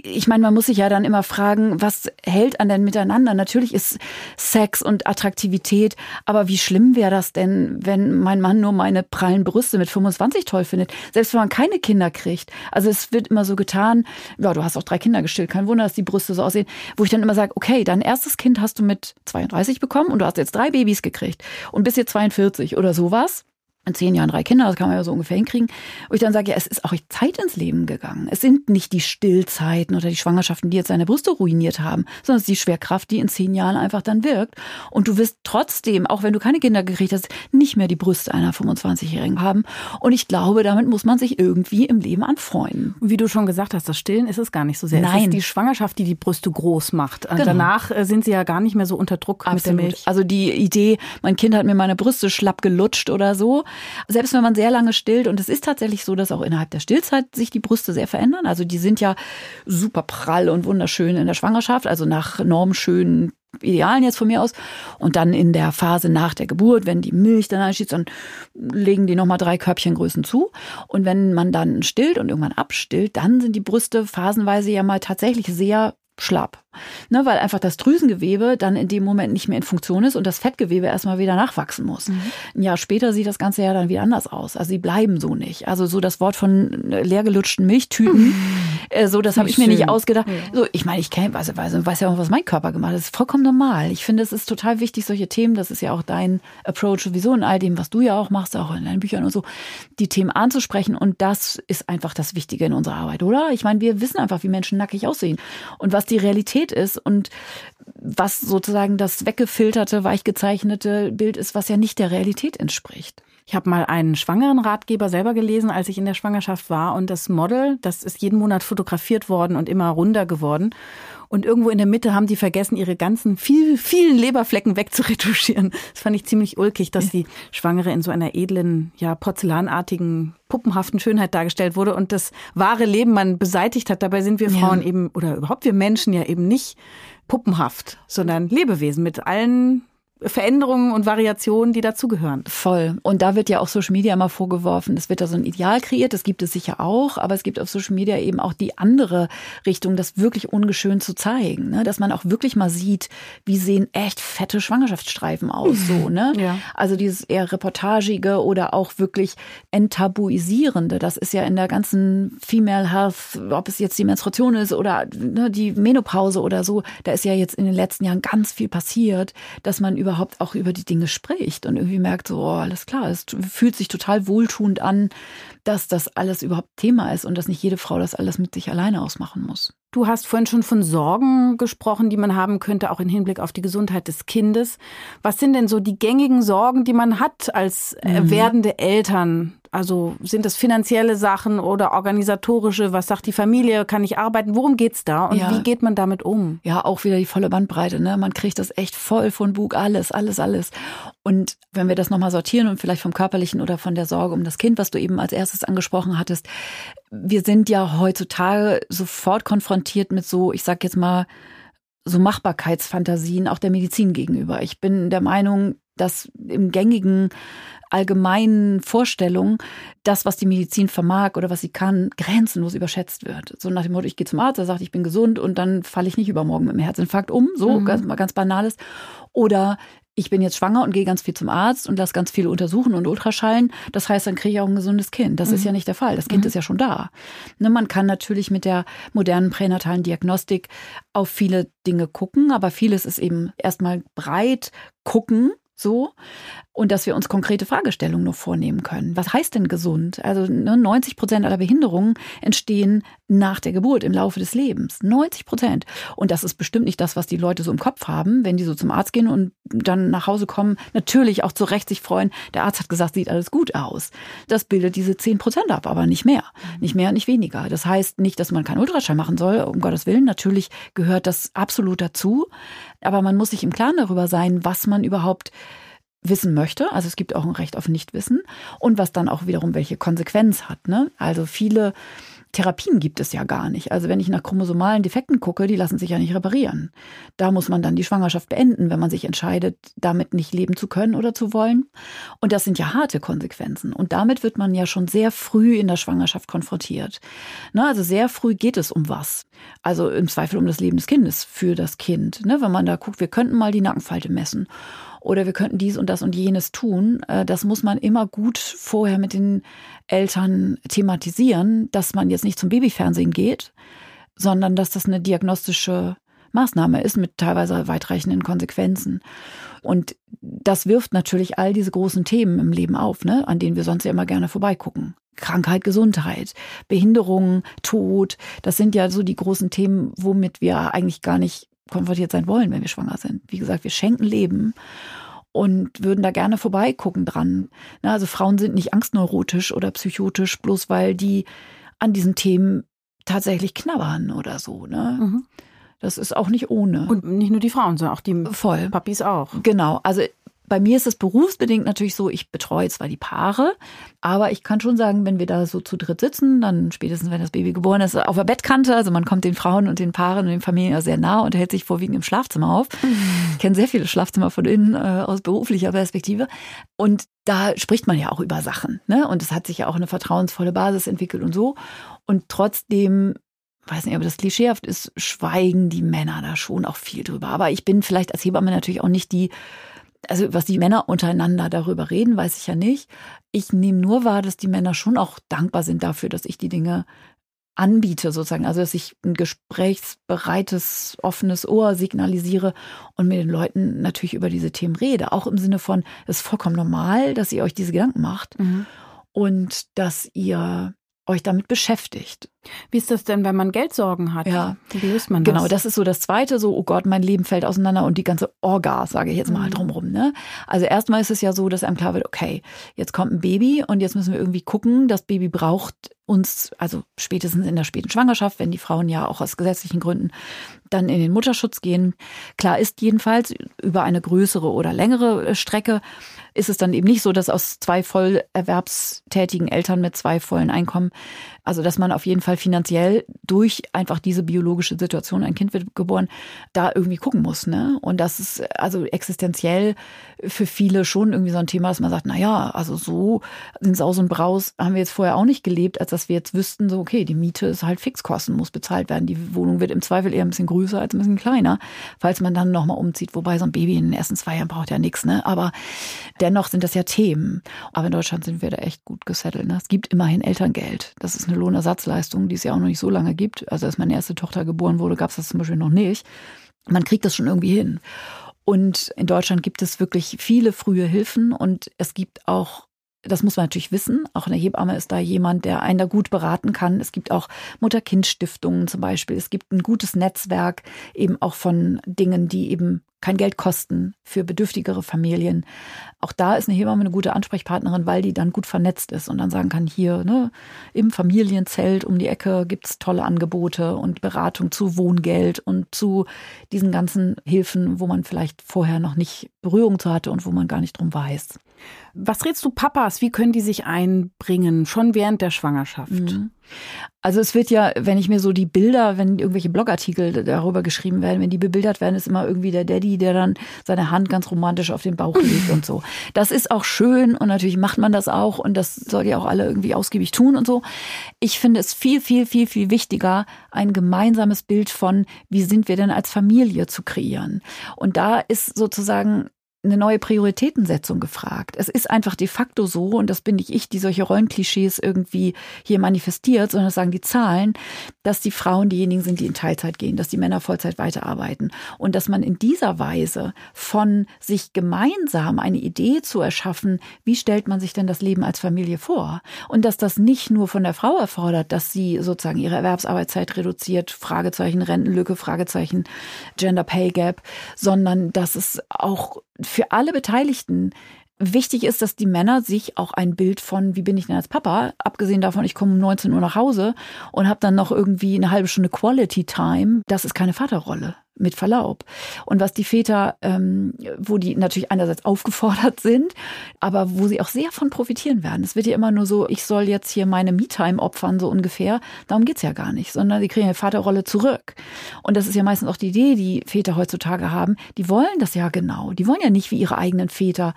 ich meine, man muss sich ja dann immer fragen, was hält an denn miteinander? Natürlich ist Sex und Attraktivität, aber wie schlimm wäre das denn, wenn mein Mann nur meine prallen Brüste mit 25 toll findet? Selbst wenn man keine Kinder kriegt. Also es wird immer so getan, ja, du hast auch drei Kinder gestillt, kein Wunder, dass die Brüste so aussehen, wo ich dann immer sage, okay, dein erstes Kind hast du mit 32 bekommen und du hast jetzt drei Babys gekriegt und bist jetzt 42 oder sowas in zehn Jahren drei Kinder, das kann man ja so ungefähr hinkriegen. Und ich dann sage, ja, es ist auch Zeit ins Leben gegangen. Es sind nicht die Stillzeiten oder die Schwangerschaften, die jetzt seine Brüste ruiniert haben, sondern es ist die Schwerkraft, die in zehn Jahren einfach dann wirkt. Und du wirst trotzdem, auch wenn du keine Kinder gekriegt hast, nicht mehr die Brüste einer 25-Jährigen haben. Und ich glaube, damit muss man sich irgendwie im Leben anfreunden. Wie du schon gesagt hast, das Stillen ist es gar nicht so sehr. Nein. Es ist die Schwangerschaft, die die Brüste groß macht. Genau. Danach äh, sind sie ja gar nicht mehr so unter Druck Absolut. mit der Milch. Also die Idee, mein Kind hat mir meine Brüste schlapp gelutscht oder so, selbst wenn man sehr lange stillt, und es ist tatsächlich so, dass auch innerhalb der Stillzeit sich die Brüste sehr verändern. Also die sind ja super prall und wunderschön in der Schwangerschaft, also nach normschönen Idealen jetzt von mir aus. Und dann in der Phase nach der Geburt, wenn die Milch dann einschießt, dann legen die nochmal drei Körbchengrößen zu. Und wenn man dann stillt und irgendwann abstillt, dann sind die Brüste phasenweise ja mal tatsächlich sehr schlapp. Ne, weil einfach das Drüsengewebe dann in dem Moment nicht mehr in Funktion ist und das Fettgewebe erstmal wieder nachwachsen muss. Mhm. Ein Jahr später sieht das Ganze ja dann wieder anders aus. Also sie bleiben so nicht. Also so das Wort von leergelutschten Milchtüten, mhm. äh, so das habe ich mir nicht ausgedacht. Ja. So, ich meine, ich kenne, weiß, weiß, weiß ja auch, was mein Körper gemacht hat. Das ist vollkommen normal. Ich finde, es ist total wichtig, solche Themen, das ist ja auch dein Approach sowieso in all dem, was du ja auch machst, auch in deinen Büchern und so, die Themen anzusprechen. Und das ist einfach das Wichtige in unserer Arbeit, oder? Ich meine, wir wissen einfach, wie Menschen nackig aussehen und was die Realität ist und was sozusagen das weggefilterte, weichgezeichnete Bild ist, was ja nicht der Realität entspricht. Ich habe mal einen schwangeren Ratgeber selber gelesen, als ich in der Schwangerschaft war. Und das Model, das ist jeden Monat fotografiert worden und immer runder geworden. Und irgendwo in der Mitte haben die vergessen, ihre ganzen viel, vielen Leberflecken wegzuretuschieren. Das fand ich ziemlich ulkig, dass die Schwangere in so einer edlen, ja, porzellanartigen, puppenhaften Schönheit dargestellt wurde und das wahre Leben man beseitigt hat. Dabei sind wir Frauen ja. eben, oder überhaupt wir Menschen ja eben nicht puppenhaft, sondern Lebewesen mit allen Veränderungen und Variationen, die dazugehören. Voll. Und da wird ja auch Social Media immer vorgeworfen, es wird da so ein Ideal kreiert, das gibt es sicher auch, aber es gibt auf Social Media eben auch die andere Richtung, das wirklich ungeschönt zu zeigen, ne? dass man auch wirklich mal sieht, wie sehen echt fette Schwangerschaftsstreifen aus, so, (laughs) ne? Ja. Also dieses eher reportagige oder auch wirklich enttabuisierende, das ist ja in der ganzen Female Health, ob es jetzt die Menstruation ist oder ne, die Menopause oder so, da ist ja jetzt in den letzten Jahren ganz viel passiert, dass man über überhaupt auch über die Dinge spricht und irgendwie merkt, so, oh, alles klar, es fühlt sich total wohltuend an, dass das alles überhaupt Thema ist und dass nicht jede Frau das alles mit sich alleine ausmachen muss. Du hast vorhin schon von Sorgen gesprochen, die man haben könnte, auch im Hinblick auf die Gesundheit des Kindes. Was sind denn so die gängigen Sorgen, die man hat als mhm. werdende Eltern? Also sind das finanzielle Sachen oder organisatorische? Was sagt die Familie? Kann ich arbeiten? Worum geht's da? Und ja. wie geht man damit um? Ja, auch wieder die volle Bandbreite. Ne? Man kriegt das echt voll von Bug, alles, alles, alles. Und wenn wir das nochmal sortieren und vielleicht vom körperlichen oder von der Sorge um das Kind, was du eben als erstes angesprochen hattest, wir sind ja heutzutage sofort konfrontiert mit so, ich sag jetzt mal, so Machbarkeitsfantasien auch der Medizin gegenüber. Ich bin der Meinung, dass im gängigen allgemeinen Vorstellung das, was die Medizin vermag oder was sie kann, grenzenlos überschätzt wird. So nach dem Motto, ich gehe zum Arzt, er sagt, ich bin gesund und dann falle ich nicht übermorgen mit einem Herzinfarkt um, so mhm. ganz, ganz banales. Oder ich bin jetzt schwanger und gehe ganz viel zum Arzt und lasse ganz viel untersuchen und Ultraschallen. Das heißt, dann kriege ich auch ein gesundes Kind. Das mhm. ist ja nicht der Fall. Das Kind mhm. ist ja schon da. Ne, man kann natürlich mit der modernen pränatalen Diagnostik auf viele Dinge gucken, aber vieles ist eben erstmal breit gucken so und dass wir uns konkrete Fragestellungen nur vornehmen können. Was heißt denn gesund? Also 90 ne, Prozent aller Behinderungen entstehen nach der Geburt im Laufe des Lebens. 90 Prozent. Und das ist bestimmt nicht das, was die Leute so im Kopf haben, wenn die so zum Arzt gehen und dann nach Hause kommen, natürlich auch zu Recht sich freuen. Der Arzt hat gesagt, sieht alles gut aus. Das bildet diese 10 Prozent ab, aber nicht mehr. Nicht mehr, nicht weniger. Das heißt nicht, dass man keinen Ultraschall machen soll, um Gottes Willen. Natürlich gehört das absolut dazu. Aber man muss sich im Klaren darüber sein, was man überhaupt wissen möchte. Also es gibt auch ein Recht auf Nichtwissen und was dann auch wiederum welche Konsequenz hat. Ne? Also viele Therapien gibt es ja gar nicht. Also wenn ich nach chromosomalen Defekten gucke, die lassen sich ja nicht reparieren. Da muss man dann die Schwangerschaft beenden, wenn man sich entscheidet, damit nicht leben zu können oder zu wollen. Und das sind ja harte Konsequenzen. Und damit wird man ja schon sehr früh in der Schwangerschaft konfrontiert. Na, also sehr früh geht es um was. Also im Zweifel um das Leben des Kindes für das Kind. Ne? Wenn man da guckt, wir könnten mal die Nackenfalte messen oder wir könnten dies und das und jenes tun. Äh, das muss man immer gut vorher mit den Eltern thematisieren, dass man jetzt nicht zum Babyfernsehen geht, sondern dass das eine diagnostische Maßnahme ist mit teilweise weitreichenden Konsequenzen. Und das wirft natürlich all diese großen Themen im Leben auf, ne, an denen wir sonst ja immer gerne vorbeigucken. Krankheit, Gesundheit, Behinderung, Tod, das sind ja so die großen Themen, womit wir eigentlich gar nicht konfrontiert sein wollen, wenn wir schwanger sind. Wie gesagt, wir schenken Leben und würden da gerne vorbeigucken dran. Also Frauen sind nicht angstneurotisch oder psychotisch, bloß weil die an diesen Themen tatsächlich knabbern oder so. Ne? Mhm. Das ist auch nicht ohne. Und nicht nur die Frauen, sondern auch die Voll. Papis auch. Genau. Also bei mir ist es berufsbedingt natürlich so, ich betreue zwar die Paare, aber ich kann schon sagen, wenn wir da so zu dritt sitzen, dann spätestens, wenn das Baby geboren ist, auf der Bettkante, also man kommt den Frauen und den Paaren und den Familien ja sehr nah und hält sich vorwiegend im Schlafzimmer auf. Mhm. Ich kenne sehr viele Schlafzimmer von innen äh, aus beruflicher Perspektive. Und da spricht man ja auch über Sachen. Ne? Und es hat sich ja auch eine vertrauensvolle Basis entwickelt und so. Und trotzdem weiß nicht, ob das klischeehaft ist, schweigen die Männer da schon auch viel drüber. Aber ich bin vielleicht als Hebamme natürlich auch nicht die, also was die Männer untereinander darüber reden, weiß ich ja nicht. Ich nehme nur wahr, dass die Männer schon auch dankbar sind dafür, dass ich die Dinge anbiete sozusagen, also dass ich ein gesprächsbereites, offenes Ohr signalisiere und mit den Leuten natürlich über diese Themen rede. Auch im Sinne von, es ist vollkommen normal, dass ihr euch diese Gedanken macht mhm. und dass ihr euch damit beschäftigt. Wie ist das denn, wenn man Geldsorgen hat? Ja. Wie löst man das? Genau, das ist so das Zweite, so, oh Gott, mein Leben fällt auseinander und die ganze Orga, sage ich jetzt mal mhm. drumrum. Ne? Also erstmal ist es ja so, dass einem klar wird, okay, jetzt kommt ein Baby und jetzt müssen wir irgendwie gucken, das Baby braucht uns, also spätestens in der späten Schwangerschaft, wenn die Frauen ja auch aus gesetzlichen Gründen dann in den Mutterschutz gehen. Klar ist jedenfalls über eine größere oder längere Strecke ist es dann eben nicht so, dass aus zwei voll erwerbstätigen Eltern mit zwei vollen Einkommen, also dass man auf jeden Fall finanziell durch einfach diese biologische Situation, ein Kind wird geboren, da irgendwie gucken muss. Ne? Und das ist also existenziell für viele schon irgendwie so ein Thema, dass man sagt, na ja, also so in Saus und Braus haben wir jetzt vorher auch nicht gelebt, als dass wir jetzt wüssten, so okay, die Miete ist halt Fixkosten, muss bezahlt werden. Die Wohnung wird im Zweifel eher ein bisschen größer als ein bisschen kleiner, falls man dann nochmal umzieht. Wobei so ein Baby in den ersten zwei Jahren braucht ja nichts, ne? Aber dennoch sind das ja Themen. Aber in Deutschland sind wir da echt gut gesettelt. Ne? Es gibt immerhin Elterngeld. Das ist eine Lohnersatzleistung, die es ja auch noch nicht so lange gibt. Also als meine erste Tochter geboren wurde, gab es das zum Beispiel noch nicht. Man kriegt das schon irgendwie hin. Und in Deutschland gibt es wirklich viele frühe Hilfen und es gibt auch das muss man natürlich wissen. Auch eine Hebamme ist da jemand, der einen da gut beraten kann. Es gibt auch Mutter-Kind-Stiftungen zum Beispiel. Es gibt ein gutes Netzwerk eben auch von Dingen, die eben kein Geld kosten für bedürftigere Familien. Auch da ist eine Hebamme eine gute Ansprechpartnerin, weil die dann gut vernetzt ist und dann sagen kann, hier ne, im Familienzelt um die Ecke gibt's tolle Angebote und Beratung zu Wohngeld und zu diesen ganzen Hilfen, wo man vielleicht vorher noch nicht Berührung zu hatte und wo man gar nicht drum weiß. Was rätst du Papas? Wie können die sich einbringen, schon während der Schwangerschaft? Mhm. Also es wird ja, wenn ich mir so die Bilder, wenn irgendwelche Blogartikel darüber geschrieben werden, wenn die bebildert werden, ist immer irgendwie der Daddy, der dann seine Hand ganz romantisch auf den Bauch legt und so. Das ist auch schön und natürlich macht man das auch und das soll ja auch alle irgendwie ausgiebig tun und so. Ich finde es viel, viel, viel, viel wichtiger, ein gemeinsames Bild von, wie sind wir denn als Familie zu kreieren. Und da ist sozusagen eine neue Prioritätensetzung gefragt. Es ist einfach de facto so, und das bin nicht ich, die solche Rollenklischees irgendwie hier manifestiert, sondern das sagen die Zahlen, dass die Frauen diejenigen sind, die in Teilzeit gehen, dass die Männer Vollzeit weiterarbeiten. Und dass man in dieser Weise von sich gemeinsam eine Idee zu erschaffen, wie stellt man sich denn das Leben als Familie vor? Und dass das nicht nur von der Frau erfordert, dass sie sozusagen ihre Erwerbsarbeitszeit reduziert, Fragezeichen, Rentenlücke, Fragezeichen, Gender Pay Gap, sondern dass es auch für alle Beteiligten wichtig ist, dass die Männer sich auch ein Bild von, wie bin ich denn als Papa, abgesehen davon, ich komme um 19 Uhr nach Hause und habe dann noch irgendwie eine halbe Stunde Quality Time, das ist keine Vaterrolle mit Verlaub. Und was die Väter, ähm, wo die natürlich einerseits aufgefordert sind, aber wo sie auch sehr von profitieren werden. Es wird ja immer nur so, ich soll jetzt hier meine Me-Time opfern, so ungefähr. Darum geht's ja gar nicht, sondern sie kriegen eine Vaterrolle zurück. Und das ist ja meistens auch die Idee, die Väter heutzutage haben. Die wollen das ja genau. Die wollen ja nicht wie ihre eigenen Väter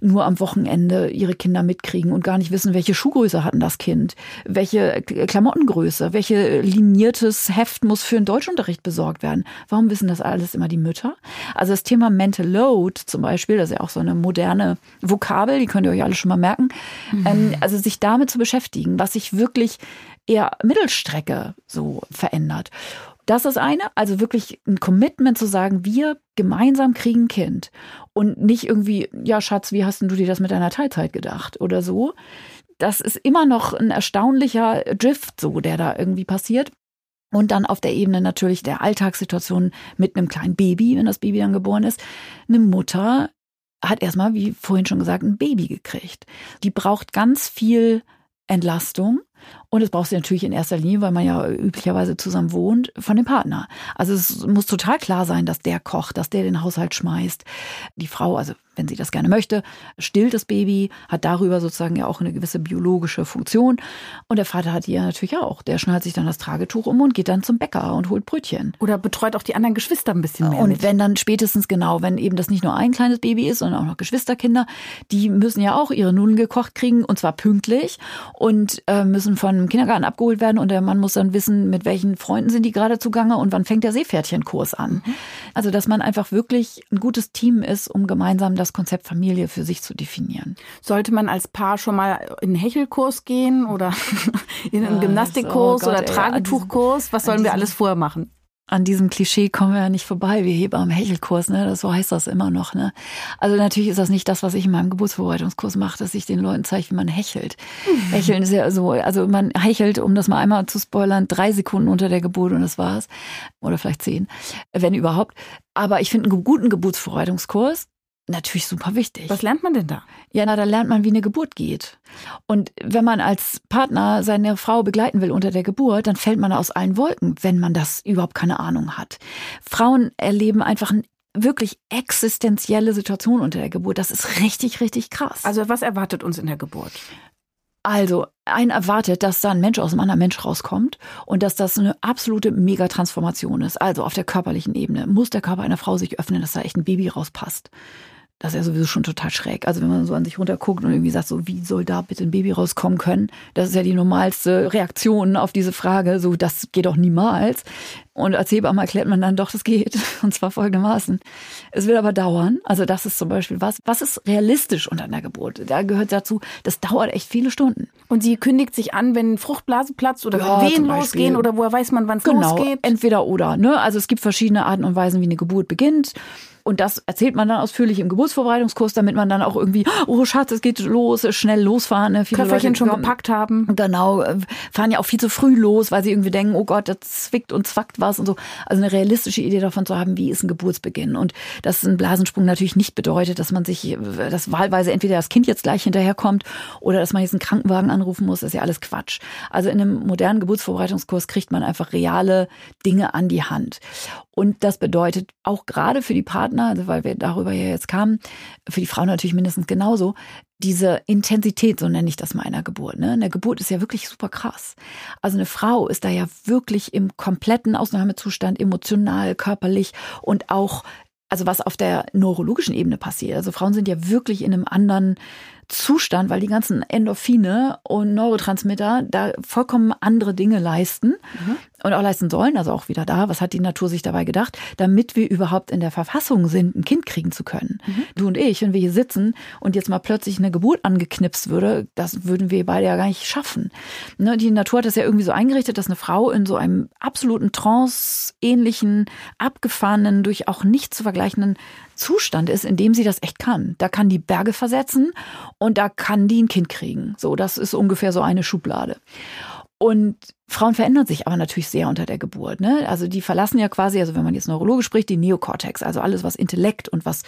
nur am Wochenende ihre Kinder mitkriegen und gar nicht wissen, welche Schuhgröße hatten das Kind, welche Klamottengröße, welche liniertes Heft muss für einen Deutschunterricht besorgt werden. Warum wissen das alles immer die Mütter? Also das Thema Mental Load zum Beispiel, das ist ja auch so eine moderne Vokabel, die könnt ihr euch alle schon mal merken. Mhm. Ähm, also sich damit zu beschäftigen, was sich wirklich eher Mittelstrecke so verändert. Das ist eine, also wirklich ein Commitment zu sagen, wir gemeinsam kriegen ein Kind und nicht irgendwie, ja Schatz, wie hast denn du dir das mit deiner Teilzeit gedacht oder so. Das ist immer noch ein erstaunlicher Drift so, der da irgendwie passiert. Und dann auf der Ebene natürlich der Alltagssituation mit einem kleinen Baby, wenn das Baby dann geboren ist. Eine Mutter hat erstmal, wie vorhin schon gesagt, ein Baby gekriegt. Die braucht ganz viel Entlastung. Und es braucht sie natürlich in erster Linie, weil man ja üblicherweise zusammen wohnt, von dem Partner. Also es muss total klar sein, dass der kocht, dass der den Haushalt schmeißt. Die Frau, also wenn sie das gerne möchte, stillt das Baby, hat darüber sozusagen ja auch eine gewisse biologische Funktion. Und der Vater hat die ja natürlich auch. Der schnallt sich dann das Tragetuch um und geht dann zum Bäcker und holt Brötchen. Oder betreut auch die anderen Geschwister ein bisschen mehr. Und mit. wenn dann spätestens genau, wenn eben das nicht nur ein kleines Baby ist, sondern auch noch Geschwisterkinder, die müssen ja auch ihre Nudeln gekocht kriegen und zwar pünktlich und äh, müssen müssen Kindergarten abgeholt werden und der Mann muss dann wissen, mit welchen Freunden sind die gerade zugange und wann fängt der Seepferdchenkurs an. Mhm. Also, dass man einfach wirklich ein gutes Team ist, um gemeinsam das Konzept Familie für sich zu definieren. Sollte man als Paar schon mal in einen Hechelkurs gehen oder (laughs) in einen Gymnastikkurs oh Gott, oder Tragetuchkurs? Was sollen wir alles vorher machen? An diesem Klischee kommen wir ja nicht vorbei, wie Hebamme Hechelkurs, ne? Das, so heißt das immer noch, ne? Also natürlich ist das nicht das, was ich in meinem Geburtsvorbereitungskurs mache, dass ich den Leuten zeige, wie man hechelt. Mhm. Hecheln ist ja so, also man hechelt, um das mal einmal zu spoilern, drei Sekunden unter der Geburt und das war's. Oder vielleicht zehn, wenn überhaupt. Aber ich finde einen guten Geburtsvorbereitungskurs natürlich super wichtig. Was lernt man denn da? Ja, na, da lernt man, wie eine Geburt geht. Und wenn man als Partner seine Frau begleiten will unter der Geburt, dann fällt man aus allen Wolken, wenn man das überhaupt keine Ahnung hat. Frauen erleben einfach eine wirklich existenzielle Situation unter der Geburt. Das ist richtig, richtig krass. Also was erwartet uns in der Geburt? Also, ein erwartet, dass da ein Mensch aus einem anderen Mensch rauskommt und dass das eine absolute Megatransformation ist. Also auf der körperlichen Ebene muss der Körper einer Frau sich öffnen, dass da echt ein Baby rauspasst das ist ja sowieso schon total schräg. Also wenn man so an sich runterguckt und irgendwie sagt, so wie soll da bitte ein Baby rauskommen können? Das ist ja die normalste Reaktion auf diese Frage. So, das geht doch niemals. Und als Hebamme erklärt man dann doch, das geht. (laughs) Und zwar folgendermaßen. Es wird aber dauern. Also das ist zum Beispiel was. Was ist realistisch unter einer Geburt? Da gehört dazu, das dauert echt viele Stunden. Und sie kündigt sich an, wenn Fruchtblase platzt oder ja, Wehen losgehen oder woher weiß man, wann es genau, losgeht? Entweder oder. Ne? Also es gibt verschiedene Arten und Weisen, wie eine Geburt beginnt. Und das erzählt man dann ausführlich im Geburtsvorbereitungskurs, damit man dann auch irgendwie, oh Schatz, es geht los, schnell losfahren. Ne? Viele Köfferchen Leute, schon gepackt haben. Genau, äh, fahren ja auch viel zu früh los, weil sie irgendwie denken, oh Gott, das zwickt und zwackt was und so. Also eine realistische Idee davon zu haben, wie ist ein Geburtsbeginn. Und dass ein Blasensprung natürlich nicht bedeutet, dass man sich, dass wahlweise entweder das Kind jetzt gleich hinterherkommt oder dass man jetzt einen Krankenwagen anrufen muss, ist ja alles Quatsch. Also in einem modernen Geburtsvorbereitungskurs kriegt man einfach reale Dinge an die Hand. Und das bedeutet auch gerade für die Partner, also weil wir darüber ja jetzt kamen, für die Frauen natürlich mindestens genauso, diese Intensität, so nenne ich das mal in der Geburt. Ne? Eine Geburt ist ja wirklich super krass. Also eine Frau ist da ja wirklich im kompletten Ausnahmezustand, emotional, körperlich und auch, also was auf der neurologischen Ebene passiert. Also Frauen sind ja wirklich in einem anderen Zustand, weil die ganzen Endorphine und Neurotransmitter da vollkommen andere Dinge leisten. Mhm und auch leisten sollen, also auch wieder da, was hat die Natur sich dabei gedacht, damit wir überhaupt in der Verfassung sind, ein Kind kriegen zu können. Mhm. Du und ich, wenn wir hier sitzen und jetzt mal plötzlich eine Geburt angeknipst würde, das würden wir beide ja gar nicht schaffen. Ne, die Natur hat das ja irgendwie so eingerichtet, dass eine Frau in so einem absoluten Trance-ähnlichen, abgefahrenen, durch auch nicht zu vergleichenden Zustand ist, in dem sie das echt kann. Da kann die Berge versetzen und da kann die ein Kind kriegen. So, das ist ungefähr so eine Schublade. Und Frauen verändern sich aber natürlich sehr unter der Geburt. Ne? Also die verlassen ja quasi, also wenn man jetzt neurologisch spricht, die Neokortex, also alles, was Intellekt und was,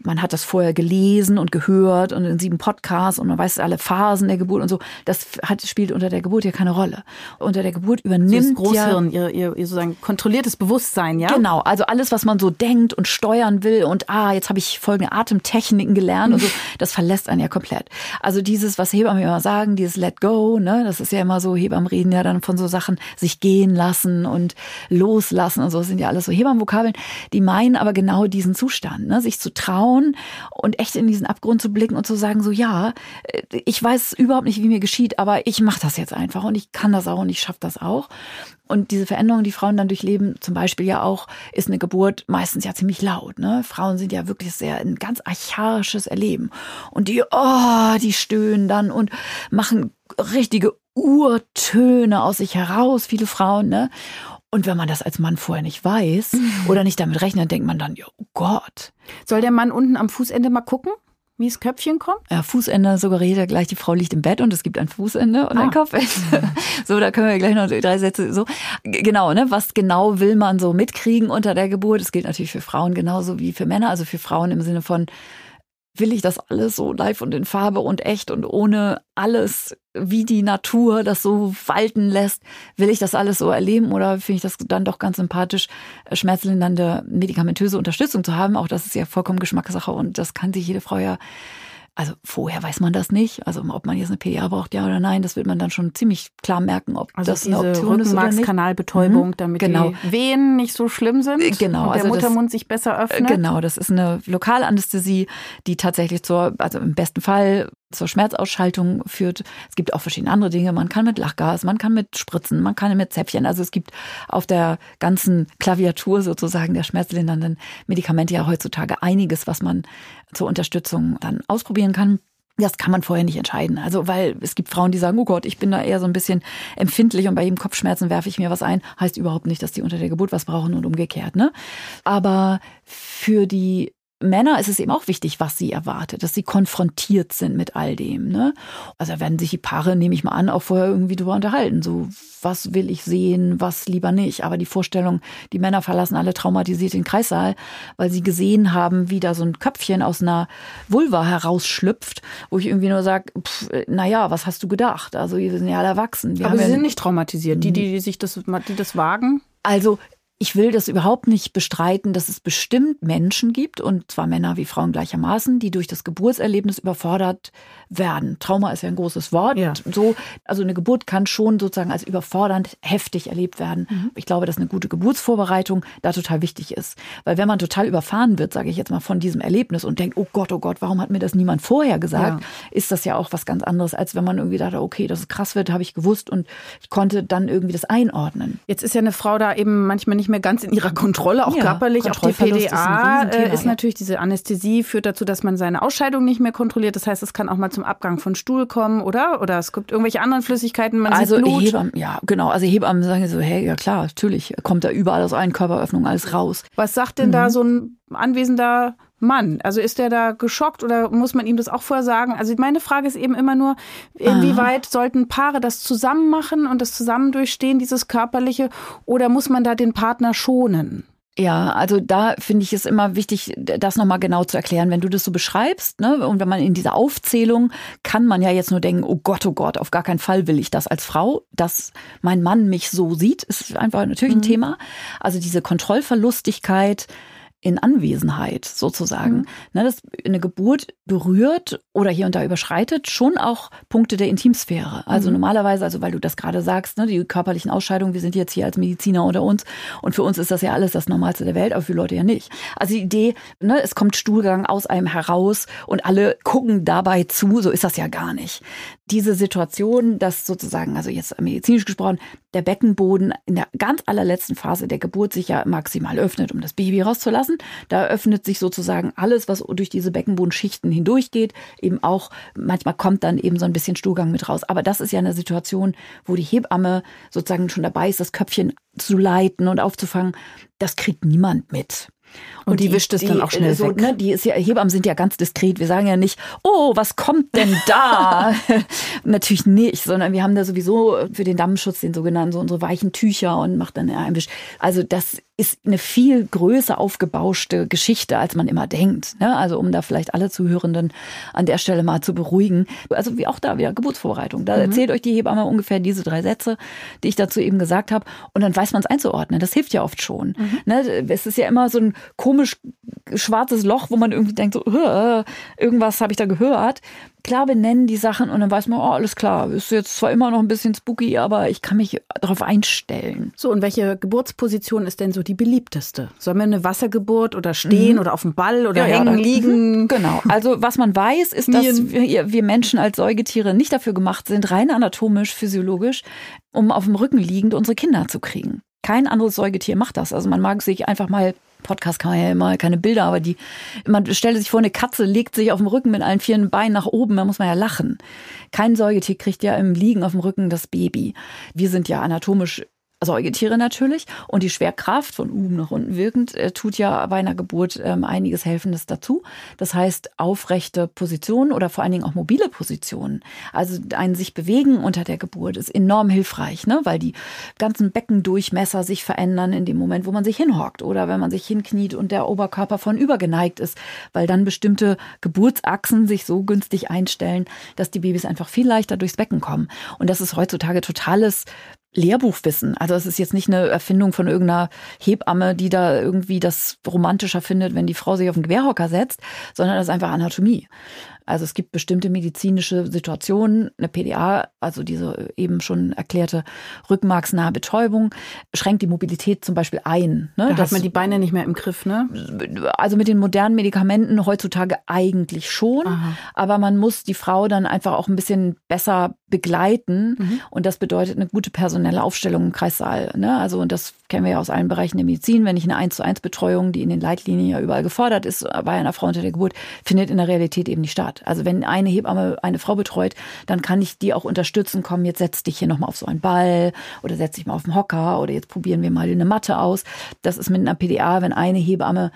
man hat das vorher gelesen und gehört und in sieben Podcasts und man weiß alle Phasen der Geburt und so, das hat, spielt unter der Geburt ja keine Rolle. Unter der Geburt übernimmt das Großhirn, ja, ihr, ihr, ihr sozusagen kontrolliertes Bewusstsein, ja? Genau, also alles, was man so denkt und steuern will und ah, jetzt habe ich folgende Atemtechniken gelernt und so, (laughs) das verlässt einen ja komplett. Also dieses, was Hebammen immer sagen, dieses Let Go, ne, das ist ja immer so, Hebammen reden ja dann von so Sachen, sich gehen lassen und loslassen und so, das sind ja alles so Hebammenvokabeln, die meinen aber genau diesen Zustand, ne? sich zu trauen und echt in diesen Abgrund zu blicken und zu sagen, so ja, äh, ich weiß überhaupt nicht, wie mir geschieht, aber ich mache das jetzt einfach und ich kann das auch und ich schaffe das auch. Und diese Veränderungen, die Frauen dann durchleben, zum Beispiel ja auch, ist eine Geburt meistens ja ziemlich laut. Ne? Frauen sind ja wirklich sehr ein ganz archaisches Erleben. Und die, oh, die stöhnen dann und machen richtige Urtöne aus sich heraus, viele Frauen, ne? Und wenn man das als Mann vorher nicht weiß mhm. oder nicht damit rechnet, denkt man dann, ja, oh Gott. Soll der Mann unten am Fußende mal gucken? wie das Köpfchen kommt? Ja, Fußende suggeriert ja gleich, die Frau liegt im Bett und es gibt ein Fußende und ah. ein Kopfende. (laughs) So, da können wir gleich noch drei Sätze so. Genau, ne? Was genau will man so mitkriegen unter der Geburt? Das gilt natürlich für Frauen genauso wie für Männer. Also für Frauen im Sinne von, will ich das alles so live und in Farbe und echt und ohne alles, wie die Natur das so walten lässt, will ich das alles so erleben oder finde ich das dann doch ganz sympathisch, äh, schmerzlindernde medikamentöse Unterstützung zu haben? Auch das ist ja vollkommen Geschmackssache und das kann sich jede Frau ja also vorher weiß man das nicht. Also ob man jetzt eine PA braucht, ja oder nein, das wird man dann schon ziemlich klar merken, ob also das eine Option ist oder nicht. Kanalbetäubung, mhm. damit genau. die Wehen nicht so schlimm sind. Äh, genau. Und der also Muttermund das, sich besser öffnet. Genau, das ist eine Lokalanästhesie, die tatsächlich zur, also im besten Fall zur Schmerzausschaltung führt. Es gibt auch verschiedene andere Dinge. Man kann mit Lachgas, man kann mit Spritzen, man kann mit Zäpfchen. Also es gibt auf der ganzen Klaviatur sozusagen der schmerzlindernden Medikamente ja heutzutage einiges, was man zur Unterstützung dann ausprobieren kann. Das kann man vorher nicht entscheiden. Also, weil es gibt Frauen, die sagen, oh Gott, ich bin da eher so ein bisschen empfindlich und bei jedem Kopfschmerzen werfe ich mir was ein. Heißt überhaupt nicht, dass die unter der Geburt was brauchen und umgekehrt, ne? Aber für die Männer ist es eben auch wichtig, was sie erwartet, dass sie konfrontiert sind mit all dem. Ne? Also werden sich die Paare, nehme ich mal an, auch vorher irgendwie drüber unterhalten. So, was will ich sehen, was lieber nicht. Aber die Vorstellung, die Männer verlassen alle traumatisiert den Kreissaal, weil sie gesehen haben, wie da so ein Köpfchen aus einer Vulva herausschlüpft, wo ich irgendwie nur sage, naja, was hast du gedacht? Also wir sind ja alle erwachsen. Wir Aber sie ja sind nicht traumatisiert, die, die, die sich das, die das wagen? Also ich will das überhaupt nicht bestreiten, dass es bestimmt Menschen gibt, und zwar Männer wie Frauen gleichermaßen, die durch das Geburtserlebnis überfordert werden. Trauma ist ja ein großes Wort. Ja. So, also eine Geburt kann schon sozusagen als überfordernd heftig erlebt werden. Mhm. Ich glaube, dass eine gute Geburtsvorbereitung da total wichtig ist. Weil wenn man total überfahren wird, sage ich jetzt mal, von diesem Erlebnis und denkt, oh Gott, oh Gott, warum hat mir das niemand vorher gesagt, ja. ist das ja auch was ganz anderes, als wenn man irgendwie dachte, okay, dass es krass wird, habe ich gewusst und ich konnte dann irgendwie das einordnen. Jetzt ist ja eine Frau da eben manchmal nicht nicht mehr ganz in ihrer Kontrolle, auch ja, körperlich. Auch die PDA ist, äh, ist natürlich diese Anästhesie führt dazu, dass man seine Ausscheidung nicht mehr kontrolliert. Das heißt, es kann auch mal zum Abgang von Stuhl kommen, oder? Oder es gibt irgendwelche anderen Flüssigkeiten. Man also sieht Blut. Hebammen, ja, genau. Also Hebammen sagen so, hey, ja klar, natürlich kommt da überall aus allen Körperöffnungen alles raus. Was sagt denn mhm. da so ein anwesender Mann? Also ist der da geschockt oder muss man ihm das auch vorher sagen? Also meine Frage ist eben immer nur, inwieweit Aha. sollten Paare das zusammen machen und das zusammen durchstehen, dieses körperliche, oder muss man da den Partner schonen? Ja, also da finde ich es immer wichtig, das nochmal genau zu erklären. Wenn du das so beschreibst, ne, und wenn man in dieser Aufzählung kann man ja jetzt nur denken, oh Gott, oh Gott, auf gar keinen Fall will ich das als Frau, dass mein Mann mich so sieht, ist einfach natürlich ein mhm. Thema. Also diese Kontrollverlustigkeit, in Anwesenheit sozusagen. Mhm. Ne, dass eine Geburt berührt oder hier und da überschreitet schon auch Punkte der Intimsphäre. Also mhm. normalerweise, also weil du das gerade sagst, ne, die körperlichen Ausscheidungen, wir sind jetzt hier als Mediziner unter uns und für uns ist das ja alles das Normalste der Welt, aber für Leute ja nicht. Also die Idee, ne, es kommt Stuhlgang aus einem heraus und alle gucken dabei zu, so ist das ja gar nicht. Diese Situation, dass sozusagen, also jetzt medizinisch gesprochen, der Beckenboden in der ganz allerletzten Phase der Geburt sich ja maximal öffnet, um das Baby rauszulassen lassen. Da öffnet sich sozusagen alles, was durch diese Beckenbodenschichten hindurchgeht. Eben auch, manchmal kommt dann eben so ein bisschen Stuhlgang mit raus. Aber das ist ja eine Situation, wo die Hebamme sozusagen schon dabei ist, das Köpfchen zu leiten und aufzufangen. Das kriegt niemand mit. Und, und die, die, wischt es dann auch schnell so, weg. Ne, die ist ja, Hebammen sind ja ganz diskret. Wir sagen ja nicht, oh, was kommt denn da? (laughs) Natürlich nicht, sondern wir haben da sowieso für den Dammschutz den sogenannten, so unsere weichen Tücher und macht dann einen Wisch. Also das ist eine viel größer aufgebauschte Geschichte, als man immer denkt. Ne? Also um da vielleicht alle Zuhörenden an der Stelle mal zu beruhigen. Also wie auch da wieder Geburtsvorbereitung. Da mhm. erzählt euch die Hebamme ungefähr diese drei Sätze, die ich dazu eben gesagt habe. Und dann weiß man es einzuordnen. Das hilft ja oft schon. Mhm. Ne? Es ist ja immer so ein komisch schwarzes Loch, wo man irgendwie denkt, so, irgendwas habe ich da gehört klar benennen die Sachen und dann weiß man, oh, alles klar, ist jetzt zwar immer noch ein bisschen spooky, aber ich kann mich darauf einstellen. So, und welche Geburtsposition ist denn so die beliebteste? Sollen wir eine Wassergeburt oder stehen mhm. oder auf dem Ball oder ja, hängen, ja, liegen? Mhm. Genau. Also, was man weiß, ist, dass wir, wir Menschen als Säugetiere nicht dafür gemacht sind, rein anatomisch, physiologisch, um auf dem Rücken liegend unsere Kinder zu kriegen. Kein anderes Säugetier macht das. Also man mag sich einfach mal Podcast kann man ja immer keine Bilder, aber die, man stellt sich vor, eine Katze legt sich auf dem Rücken mit allen vier Beinen nach oben, da muss man ja lachen. Kein Säugetier kriegt ja im Liegen auf dem Rücken das Baby. Wir sind ja anatomisch Säugetiere natürlich. Und die Schwerkraft von oben nach unten wirkend äh, tut ja bei einer Geburt ähm, einiges Helfendes dazu. Das heißt, aufrechte Positionen oder vor allen Dingen auch mobile Positionen. Also ein sich bewegen unter der Geburt ist enorm hilfreich, ne? weil die ganzen Beckendurchmesser sich verändern in dem Moment, wo man sich hinhockt oder wenn man sich hinkniet und der Oberkörper von übergeneigt ist, weil dann bestimmte Geburtsachsen sich so günstig einstellen, dass die Babys einfach viel leichter durchs Becken kommen. Und das ist heutzutage totales Lehrbuchwissen. Also es ist jetzt nicht eine Erfindung von irgendeiner Hebamme, die da irgendwie das romantischer findet, wenn die Frau sich auf den Querhocker setzt, sondern das ist einfach Anatomie. Also es gibt bestimmte medizinische Situationen, eine PDA, also diese eben schon erklärte rückenmarksnahe Betäubung, schränkt die Mobilität zum Beispiel ein. Ne? Da das, hat man die Beine nicht mehr im Griff, ne? Also mit den modernen Medikamenten heutzutage eigentlich schon, Aha. aber man muss die Frau dann einfach auch ein bisschen besser begleiten mhm. und das bedeutet eine gute personelle Aufstellung im Kreissaal. Ne? Also und das kennen wir ja aus allen Bereichen der Medizin, wenn ich eine 1 zu 1 Betreuung, die in den Leitlinien ja überall gefordert ist, bei einer Frau unter der Geburt, findet in der Realität eben nicht statt. Also wenn eine Hebamme eine Frau betreut, dann kann ich die auch unterstützen, komm, jetzt setz dich hier nochmal auf so einen Ball oder setz dich mal auf den Hocker oder jetzt probieren wir mal eine Matte aus. Das ist mit einer PDA, wenn eine Hebamme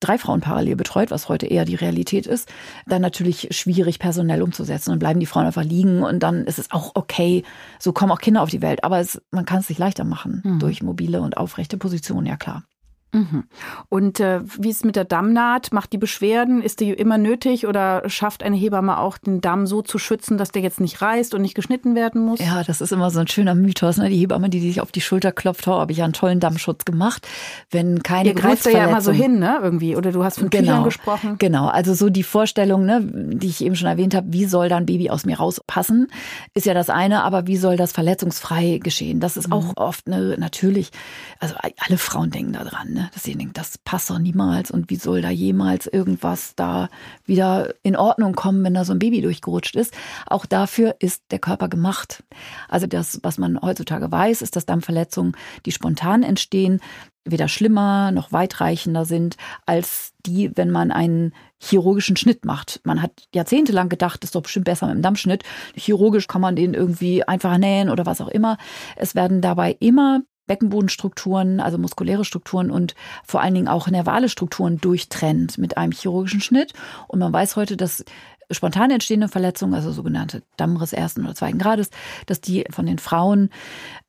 drei Frauen parallel betreut, was heute eher die Realität ist, dann natürlich schwierig personell umzusetzen. Und bleiben die Frauen einfach liegen und dann ist es auch okay. So kommen auch Kinder auf die Welt. Aber es, man kann es sich leichter machen mhm. durch mobile und aufrechte Positionen, ja klar. Mhm. Und äh, wie ist es mit der Dammnaht? Macht die Beschwerden? Ist die immer nötig oder schafft eine Hebamme auch den Damm so zu schützen, dass der jetzt nicht reißt und nicht geschnitten werden muss? Ja, das ist immer so ein schöner Mythos. Ne? Die Hebamme, die sich auf die Schulter klopft, oh, habe ich ja einen tollen Dammschutz gemacht. Wenn keine Ihr greift ja immer so hin, ne? Irgendwie. Oder du hast von genau, Tüchern gesprochen. Genau, also so die Vorstellung, ne, die ich eben schon erwähnt habe, wie soll dann Baby aus mir rauspassen, ist ja das eine, aber wie soll das verletzungsfrei geschehen? Das ist mhm. auch oft ne, natürlich, also alle Frauen denken da dran. Ne? dass sie denken, das passt doch niemals und wie soll da jemals irgendwas da wieder in Ordnung kommen, wenn da so ein Baby durchgerutscht ist. Auch dafür ist der Körper gemacht. Also das, was man heutzutage weiß, ist, dass Dampfverletzungen, die spontan entstehen, weder schlimmer noch weitreichender sind als die, wenn man einen chirurgischen Schnitt macht. Man hat jahrzehntelang gedacht, ist doch bestimmt besser mit dem Dampfschnitt. Chirurgisch kann man den irgendwie einfach nähen oder was auch immer. Es werden dabei immer Beckenbodenstrukturen, also muskuläre Strukturen und vor allen Dingen auch nervale Strukturen durchtrennt mit einem chirurgischen Schnitt. Und man weiß heute, dass spontan entstehende Verletzungen, also sogenannte Dammriss ersten oder zweiten Grades, dass die von den Frauen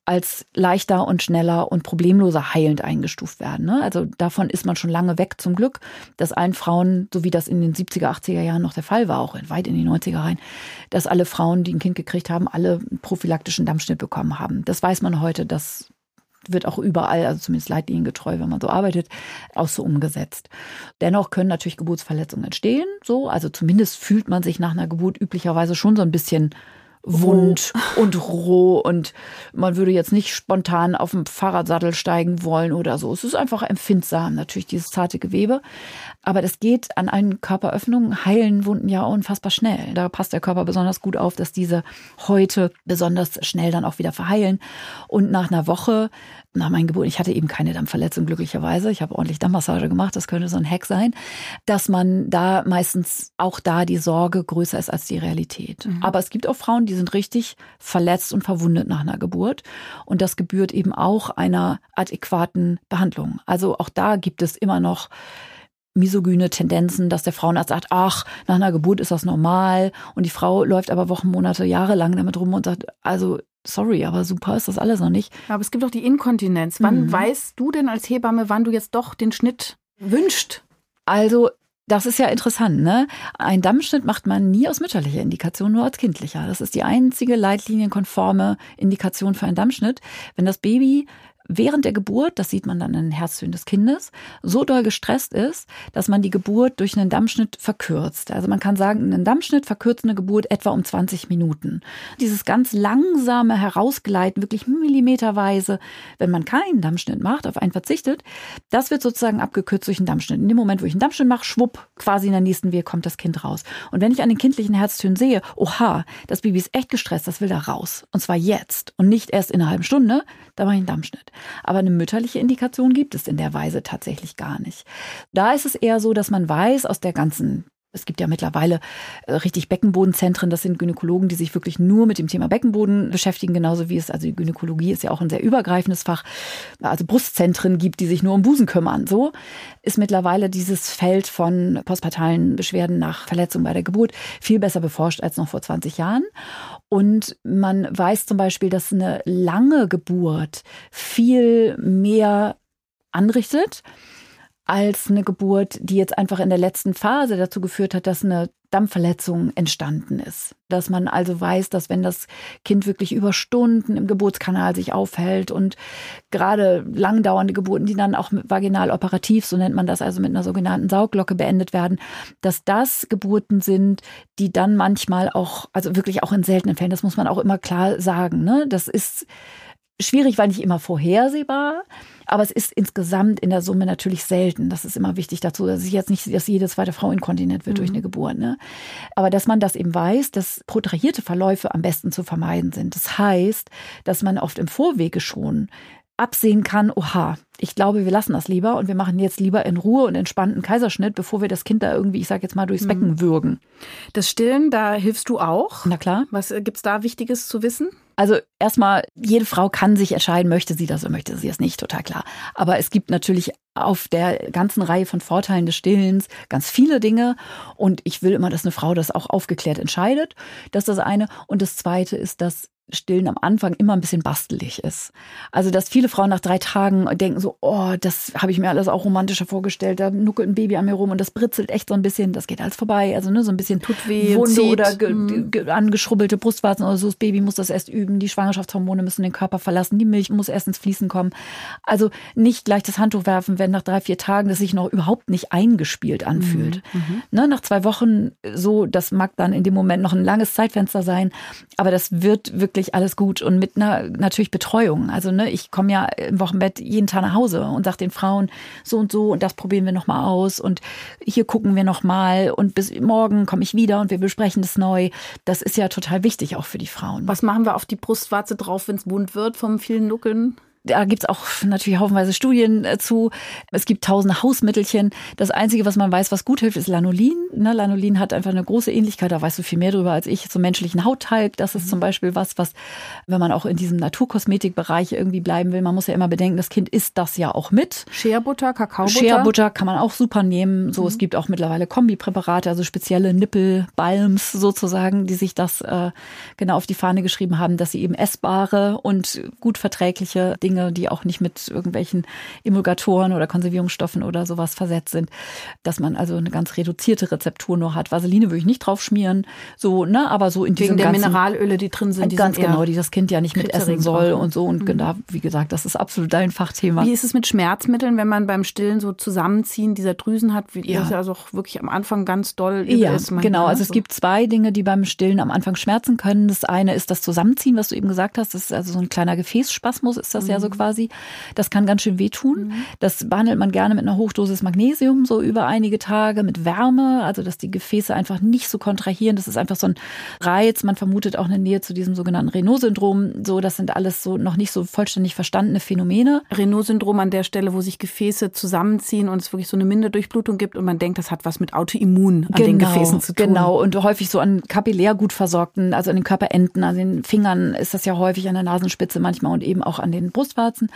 als leichter und schneller und problemloser heilend eingestuft werden. Ne? Also davon ist man schon lange weg zum Glück, dass allen Frauen, so wie das in den 70er, 80er Jahren noch der Fall war, auch weit in die 90er rein, dass alle Frauen, die ein Kind gekriegt haben, alle prophylaktischen Dammschnitt bekommen haben. Das weiß man heute, dass wird auch überall, also zumindest leitliniengetreu, wenn man so arbeitet, auch so umgesetzt. Dennoch können natürlich Geburtsverletzungen entstehen, so, also zumindest fühlt man sich nach einer Geburt üblicherweise schon so ein bisschen wund roh. (laughs) und roh und man würde jetzt nicht spontan auf dem Fahrradsattel steigen wollen oder so. Es ist einfach empfindsam, natürlich dieses zarte Gewebe. Aber das geht an allen Körperöffnungen, heilen Wunden ja unfassbar schnell. Da passt der Körper besonders gut auf, dass diese Häute besonders schnell dann auch wieder verheilen. Und nach einer Woche nach meiner Geburt, ich hatte eben keine Dampfverletzung glücklicherweise, ich habe ordentlich Dampfmassage gemacht, das könnte so ein Hack sein, dass man da meistens auch da die Sorge größer ist als die Realität. Mhm. Aber es gibt auch Frauen, die sind richtig verletzt und verwundet nach einer Geburt und das gebührt eben auch einer adäquaten Behandlung. Also auch da gibt es immer noch misogyne Tendenzen, dass der Frauenarzt sagt, ach, nach einer Geburt ist das normal und die Frau läuft aber Wochen, Monate, Jahre lang damit rum und sagt, also sorry, aber super ist das alles noch nicht. Aber es gibt auch die Inkontinenz. Wann mhm. weißt du denn als Hebamme, wann du jetzt doch den Schnitt wünscht? Also das ist ja interessant, ne? Ein Dammschnitt macht man nie aus mütterlicher Indikation, nur als kindlicher. Das ist die einzige leitlinienkonforme Indikation für einen Dammschnitt. Wenn das Baby während der Geburt, das sieht man dann in den Herztönen des Kindes, so doll gestresst ist, dass man die Geburt durch einen Dammschnitt verkürzt. Also man kann sagen, ein Dammschnitt verkürzt eine Geburt etwa um 20 Minuten. Dieses ganz langsame Herausgleiten, wirklich millimeterweise, wenn man keinen Dammschnitt macht, auf einen verzichtet, das wird sozusagen abgekürzt durch einen Dammschnitt. In dem Moment, wo ich einen Dammschnitt mache, schwupp, quasi in der nächsten Wehe kommt das Kind raus. Und wenn ich an den kindlichen Herztönen sehe, oha, das Baby ist echt gestresst, das will da raus. Und zwar jetzt und nicht erst in einer halben Stunde, da mache ich einen Dammschnitt. Aber eine mütterliche Indikation gibt es in der Weise tatsächlich gar nicht. Da ist es eher so, dass man weiß aus der ganzen es gibt ja mittlerweile äh, richtig Beckenbodenzentren. Das sind Gynäkologen, die sich wirklich nur mit dem Thema Beckenboden beschäftigen, genauso wie es, also die Gynäkologie ist ja auch ein sehr übergreifendes Fach, also Brustzentren gibt, die sich nur um Busen kümmern. So ist mittlerweile dieses Feld von postpartalen Beschwerden nach Verletzung bei der Geburt viel besser beforscht als noch vor 20 Jahren. Und man weiß zum Beispiel, dass eine lange Geburt viel mehr anrichtet als eine Geburt, die jetzt einfach in der letzten Phase dazu geführt hat, dass eine Dampfverletzung entstanden ist. Dass man also weiß, dass wenn das Kind wirklich über Stunden im Geburtskanal sich aufhält und gerade langdauernde Geburten, die dann auch vaginal operativ, so nennt man das, also mit einer sogenannten Sauglocke beendet werden, dass das Geburten sind, die dann manchmal auch, also wirklich auch in seltenen Fällen, das muss man auch immer klar sagen, ne? Das ist schwierig, weil nicht immer vorhersehbar. Aber es ist insgesamt in der Summe natürlich selten. Das ist immer wichtig dazu, dass ich jetzt nicht, dass jede zweite Frau inkontinent wird mhm. durch eine Geburt. Ne? Aber dass man das eben weiß, dass protrahierte Verläufe am besten zu vermeiden sind. Das heißt, dass man oft im Vorwege schon absehen kann, oha, ich glaube, wir lassen das lieber und wir machen jetzt lieber in Ruhe und entspannten Kaiserschnitt, bevor wir das Kind da irgendwie, ich sage jetzt mal, durchs Becken mhm. würgen. Das Stillen, da hilfst du auch. Na klar. Was äh, gibt's da Wichtiges zu wissen? Also erstmal, jede Frau kann sich entscheiden, möchte sie das oder möchte sie das nicht, total klar. Aber es gibt natürlich auf der ganzen Reihe von Vorteilen des Stillens ganz viele Dinge. Und ich will immer, dass eine Frau das auch aufgeklärt entscheidet. Das ist das eine. Und das zweite ist, dass Stillen am Anfang immer ein bisschen bastelig ist. Also, dass viele Frauen nach drei Tagen denken so, oh, das habe ich mir alles auch romantischer vorgestellt. Da nuckelt ein Baby an mir rum und das britzelt echt so ein bisschen, das geht alles vorbei. Also, ne, so ein bisschen Tut weh, Wunde zieht. oder mhm. angeschrubbelte Brustwarzen oder so. Das Baby muss das erst üben. Die Schwangerschaftshormone müssen den Körper verlassen. Die Milch muss erst ins Fließen kommen. Also, nicht gleich das Handtuch werfen, wenn nach drei, vier Tagen das sich noch überhaupt nicht eingespielt anfühlt. Mhm. mhm. Ne, nach zwei Wochen so, das mag dann in dem Moment noch ein langes Zeitfenster sein. Aber das wird wirklich wirklich alles gut und mit einer natürlich Betreuung. Also ne, ich komme ja im Wochenbett jeden Tag nach Hause und sage den Frauen so und so und das probieren wir nochmal aus und hier gucken wir nochmal und bis morgen komme ich wieder und wir besprechen das neu. Das ist ja total wichtig auch für die Frauen. Was machen wir auf die Brustwarze drauf, wenn es wund wird vom vielen Nuckeln? Da gibt's auch natürlich haufenweise Studien äh, zu. Es gibt tausende Hausmittelchen. Das Einzige, was man weiß, was gut hilft, ist Lanolin. Ne, Lanolin hat einfach eine große Ähnlichkeit, da weißt du viel mehr drüber als ich, zum menschlichen Hauttalg. Das ist mhm. zum Beispiel was, was, wenn man auch in diesem Naturkosmetikbereich irgendwie bleiben will, man muss ja immer bedenken, das Kind isst das ja auch mit. Scherbutter, Kakaobutter? Scherbutter kann man auch super nehmen. So, mhm. es gibt auch mittlerweile Kombipräparate, also spezielle Nippelbalms sozusagen, die sich das äh, genau auf die Fahne geschrieben haben, dass sie eben essbare und gut verträgliche Dinge Dinge, die auch nicht mit irgendwelchen Emulgatoren oder Konservierungsstoffen oder sowas versetzt sind, dass man also eine ganz reduzierte Rezeptur nur hat. Vaseline würde ich nicht drauf schmieren, so, ne, aber so in diesem Wegen der ganzen, Mineralöle, die drin sind, die ganz sind genau, die das Kind ja nicht mit essen soll und so und mhm. genau, wie gesagt, das ist absolut dein Fachthema. Wie ist es mit Schmerzmitteln, wenn man beim Stillen so Zusammenziehen dieser Drüsen hat, wie ja. das ja also auch wirklich am Anfang ganz doll übel ja, ist? Genau, also es gibt zwei Dinge, die beim Stillen am Anfang schmerzen können. Das eine ist das Zusammenziehen, was du eben gesagt hast. Das ist also so ein kleiner Gefäßspasmus, ist das mhm. ja so quasi. Das kann ganz schön wehtun. Mhm. Das behandelt man gerne mit einer Hochdosis Magnesium so über einige Tage mit Wärme, also dass die Gefäße einfach nicht so kontrahieren. Das ist einfach so ein Reiz. Man vermutet auch eine Nähe zu diesem sogenannten Renault-Syndrom. So, das sind alles so noch nicht so vollständig verstandene Phänomene. Renault-Syndrom an der Stelle, wo sich Gefäße zusammenziehen und es wirklich so eine Minderdurchblutung gibt und man denkt, das hat was mit Autoimmun an genau, den Gefäßen zu tun. Genau, und häufig so an kapillär gut versorgten, also an den Körperenden, an den Fingern ist das ja häufig an der Nasenspitze manchmal und eben auch an den Brustwarzen.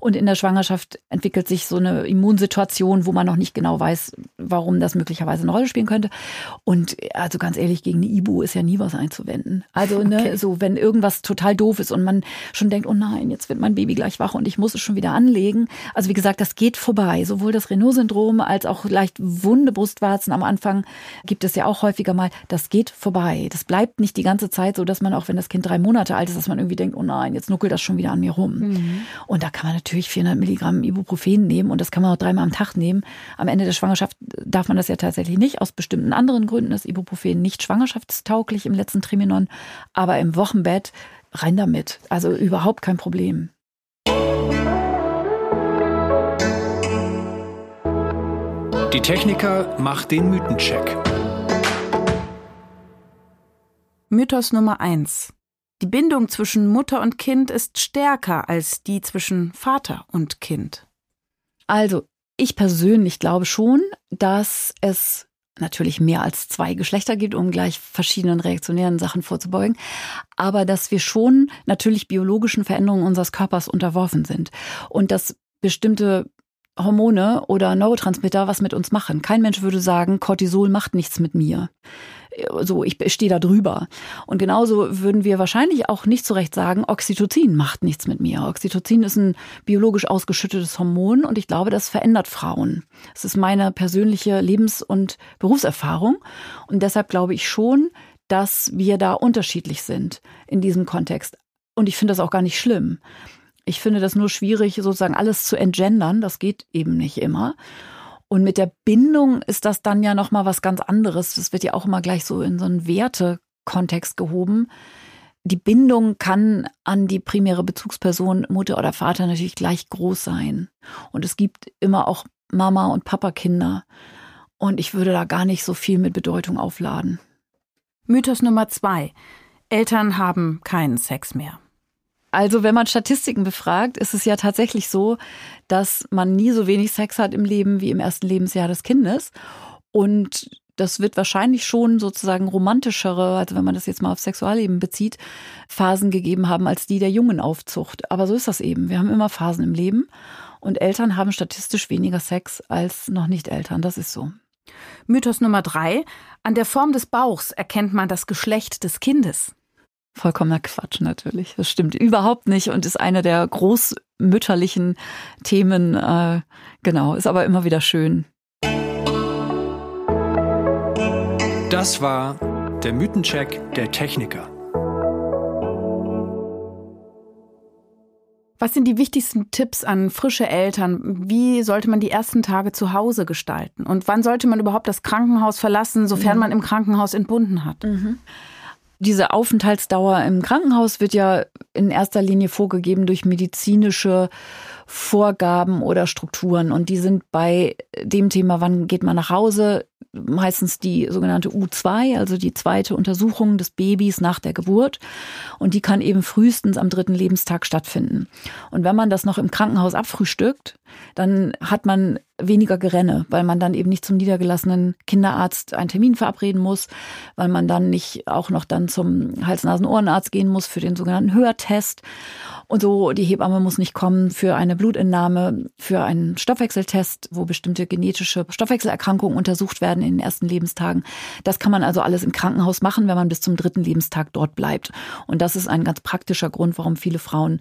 Und in der Schwangerschaft entwickelt sich so eine Immunsituation, wo man noch nicht genau weiß, warum das möglicherweise eine Rolle spielen könnte. Und also ganz ehrlich, gegen eine Ibu ist ja nie was einzuwenden. Also, ne, okay. so wenn irgendwas total doof ist und man schon denkt, oh nein, jetzt wird mein Baby gleich wach und ich muss es schon wieder anlegen. Also wie gesagt, das geht vorbei. Sowohl das Renault-Syndrom als auch leicht wunde Brustwarzen am Anfang gibt es ja auch häufiger mal. Das geht vorbei. Das bleibt nicht die ganze Zeit so, dass man auch, wenn das Kind drei Monate alt ist, dass man irgendwie denkt, oh nein, jetzt nuckelt das schon wieder an mir rum. Mhm. Und da kann man natürlich 400 Milligramm Ibuprofen nehmen und das kann man auch dreimal am Tag nehmen. Am Ende der Schwangerschaft darf man das ja tatsächlich nicht. Aus bestimmten anderen Gründen ist Ibuprofen nicht schwangerschaftstauglich im letzten Triminon. Aber im Wochenbett rein damit. Also überhaupt kein Problem. Die Techniker macht den Mythencheck. Mythos Nummer eins: die Bindung zwischen Mutter und Kind ist stärker als die zwischen Vater und Kind. Also, ich persönlich glaube schon, dass es natürlich mehr als zwei Geschlechter gibt, um gleich verschiedenen reaktionären Sachen vorzubeugen, aber dass wir schon natürlich biologischen Veränderungen unseres Körpers unterworfen sind und dass bestimmte Hormone oder Neurotransmitter was mit uns machen. Kein Mensch würde sagen, Cortisol macht nichts mit mir so, ich stehe da drüber. Und genauso würden wir wahrscheinlich auch nicht zu Recht sagen, Oxytocin macht nichts mit mir. Oxytocin ist ein biologisch ausgeschüttetes Hormon und ich glaube, das verändert Frauen. Das ist meine persönliche Lebens- und Berufserfahrung. Und deshalb glaube ich schon, dass wir da unterschiedlich sind in diesem Kontext. Und ich finde das auch gar nicht schlimm. Ich finde das nur schwierig, sozusagen alles zu entgendern. Das geht eben nicht immer. Und mit der Bindung ist das dann ja nochmal was ganz anderes. Das wird ja auch immer gleich so in so einen Wertekontext gehoben. Die Bindung kann an die primäre Bezugsperson, Mutter oder Vater, natürlich gleich groß sein. Und es gibt immer auch Mama- und Papa-Kinder. Und ich würde da gar nicht so viel mit Bedeutung aufladen. Mythos Nummer zwei. Eltern haben keinen Sex mehr. Also wenn man Statistiken befragt, ist es ja tatsächlich so, dass man nie so wenig Sex hat im Leben wie im ersten Lebensjahr des Kindes. Und das wird wahrscheinlich schon sozusagen romantischere, also wenn man das jetzt mal auf Sexualleben bezieht, Phasen gegeben haben als die der jungen Aufzucht. Aber so ist das eben. Wir haben immer Phasen im Leben und Eltern haben statistisch weniger Sex als noch nicht Eltern. Das ist so. Mythos Nummer drei. An der Form des Bauchs erkennt man das Geschlecht des Kindes. Vollkommener Quatsch natürlich. Das stimmt überhaupt nicht und ist eine der großmütterlichen Themen. Äh, genau, ist aber immer wieder schön. Das war der Mythencheck der Techniker. Was sind die wichtigsten Tipps an frische Eltern? Wie sollte man die ersten Tage zu Hause gestalten? Und wann sollte man überhaupt das Krankenhaus verlassen, sofern mhm. man im Krankenhaus entbunden hat? Mhm. Diese Aufenthaltsdauer im Krankenhaus wird ja in erster Linie vorgegeben durch medizinische Vorgaben oder Strukturen. Und die sind bei dem Thema, wann geht man nach Hause, meistens die sogenannte U2, also die zweite Untersuchung des Babys nach der Geburt. Und die kann eben frühestens am dritten Lebenstag stattfinden. Und wenn man das noch im Krankenhaus abfrühstückt, dann hat man weniger Gerenne, weil man dann eben nicht zum niedergelassenen Kinderarzt einen Termin verabreden muss, weil man dann nicht auch noch dann zum Hals-Nasen-Ohrenarzt gehen muss für den sogenannten Hörtest. Und so, die Hebamme muss nicht kommen für eine Blutentnahme, für einen Stoffwechseltest, wo bestimmte genetische Stoffwechselerkrankungen untersucht werden in den ersten Lebenstagen. Das kann man also alles im Krankenhaus machen, wenn man bis zum dritten Lebenstag dort bleibt. Und das ist ein ganz praktischer Grund, warum viele Frauen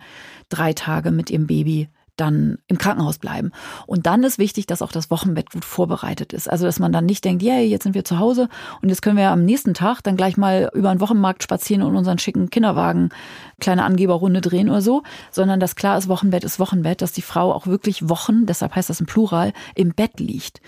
drei Tage mit ihrem Baby dann im Krankenhaus bleiben. Und dann ist wichtig, dass auch das Wochenbett gut vorbereitet ist. Also, dass man dann nicht denkt, yeah, jetzt sind wir zu Hause und jetzt können wir am nächsten Tag dann gleich mal über den Wochenmarkt spazieren und unseren schicken Kinderwagen kleine Angeberrunde drehen oder so, sondern dass klar ist, Wochenbett ist Wochenbett, dass die Frau auch wirklich Wochen, deshalb heißt das im Plural, im Bett liegt.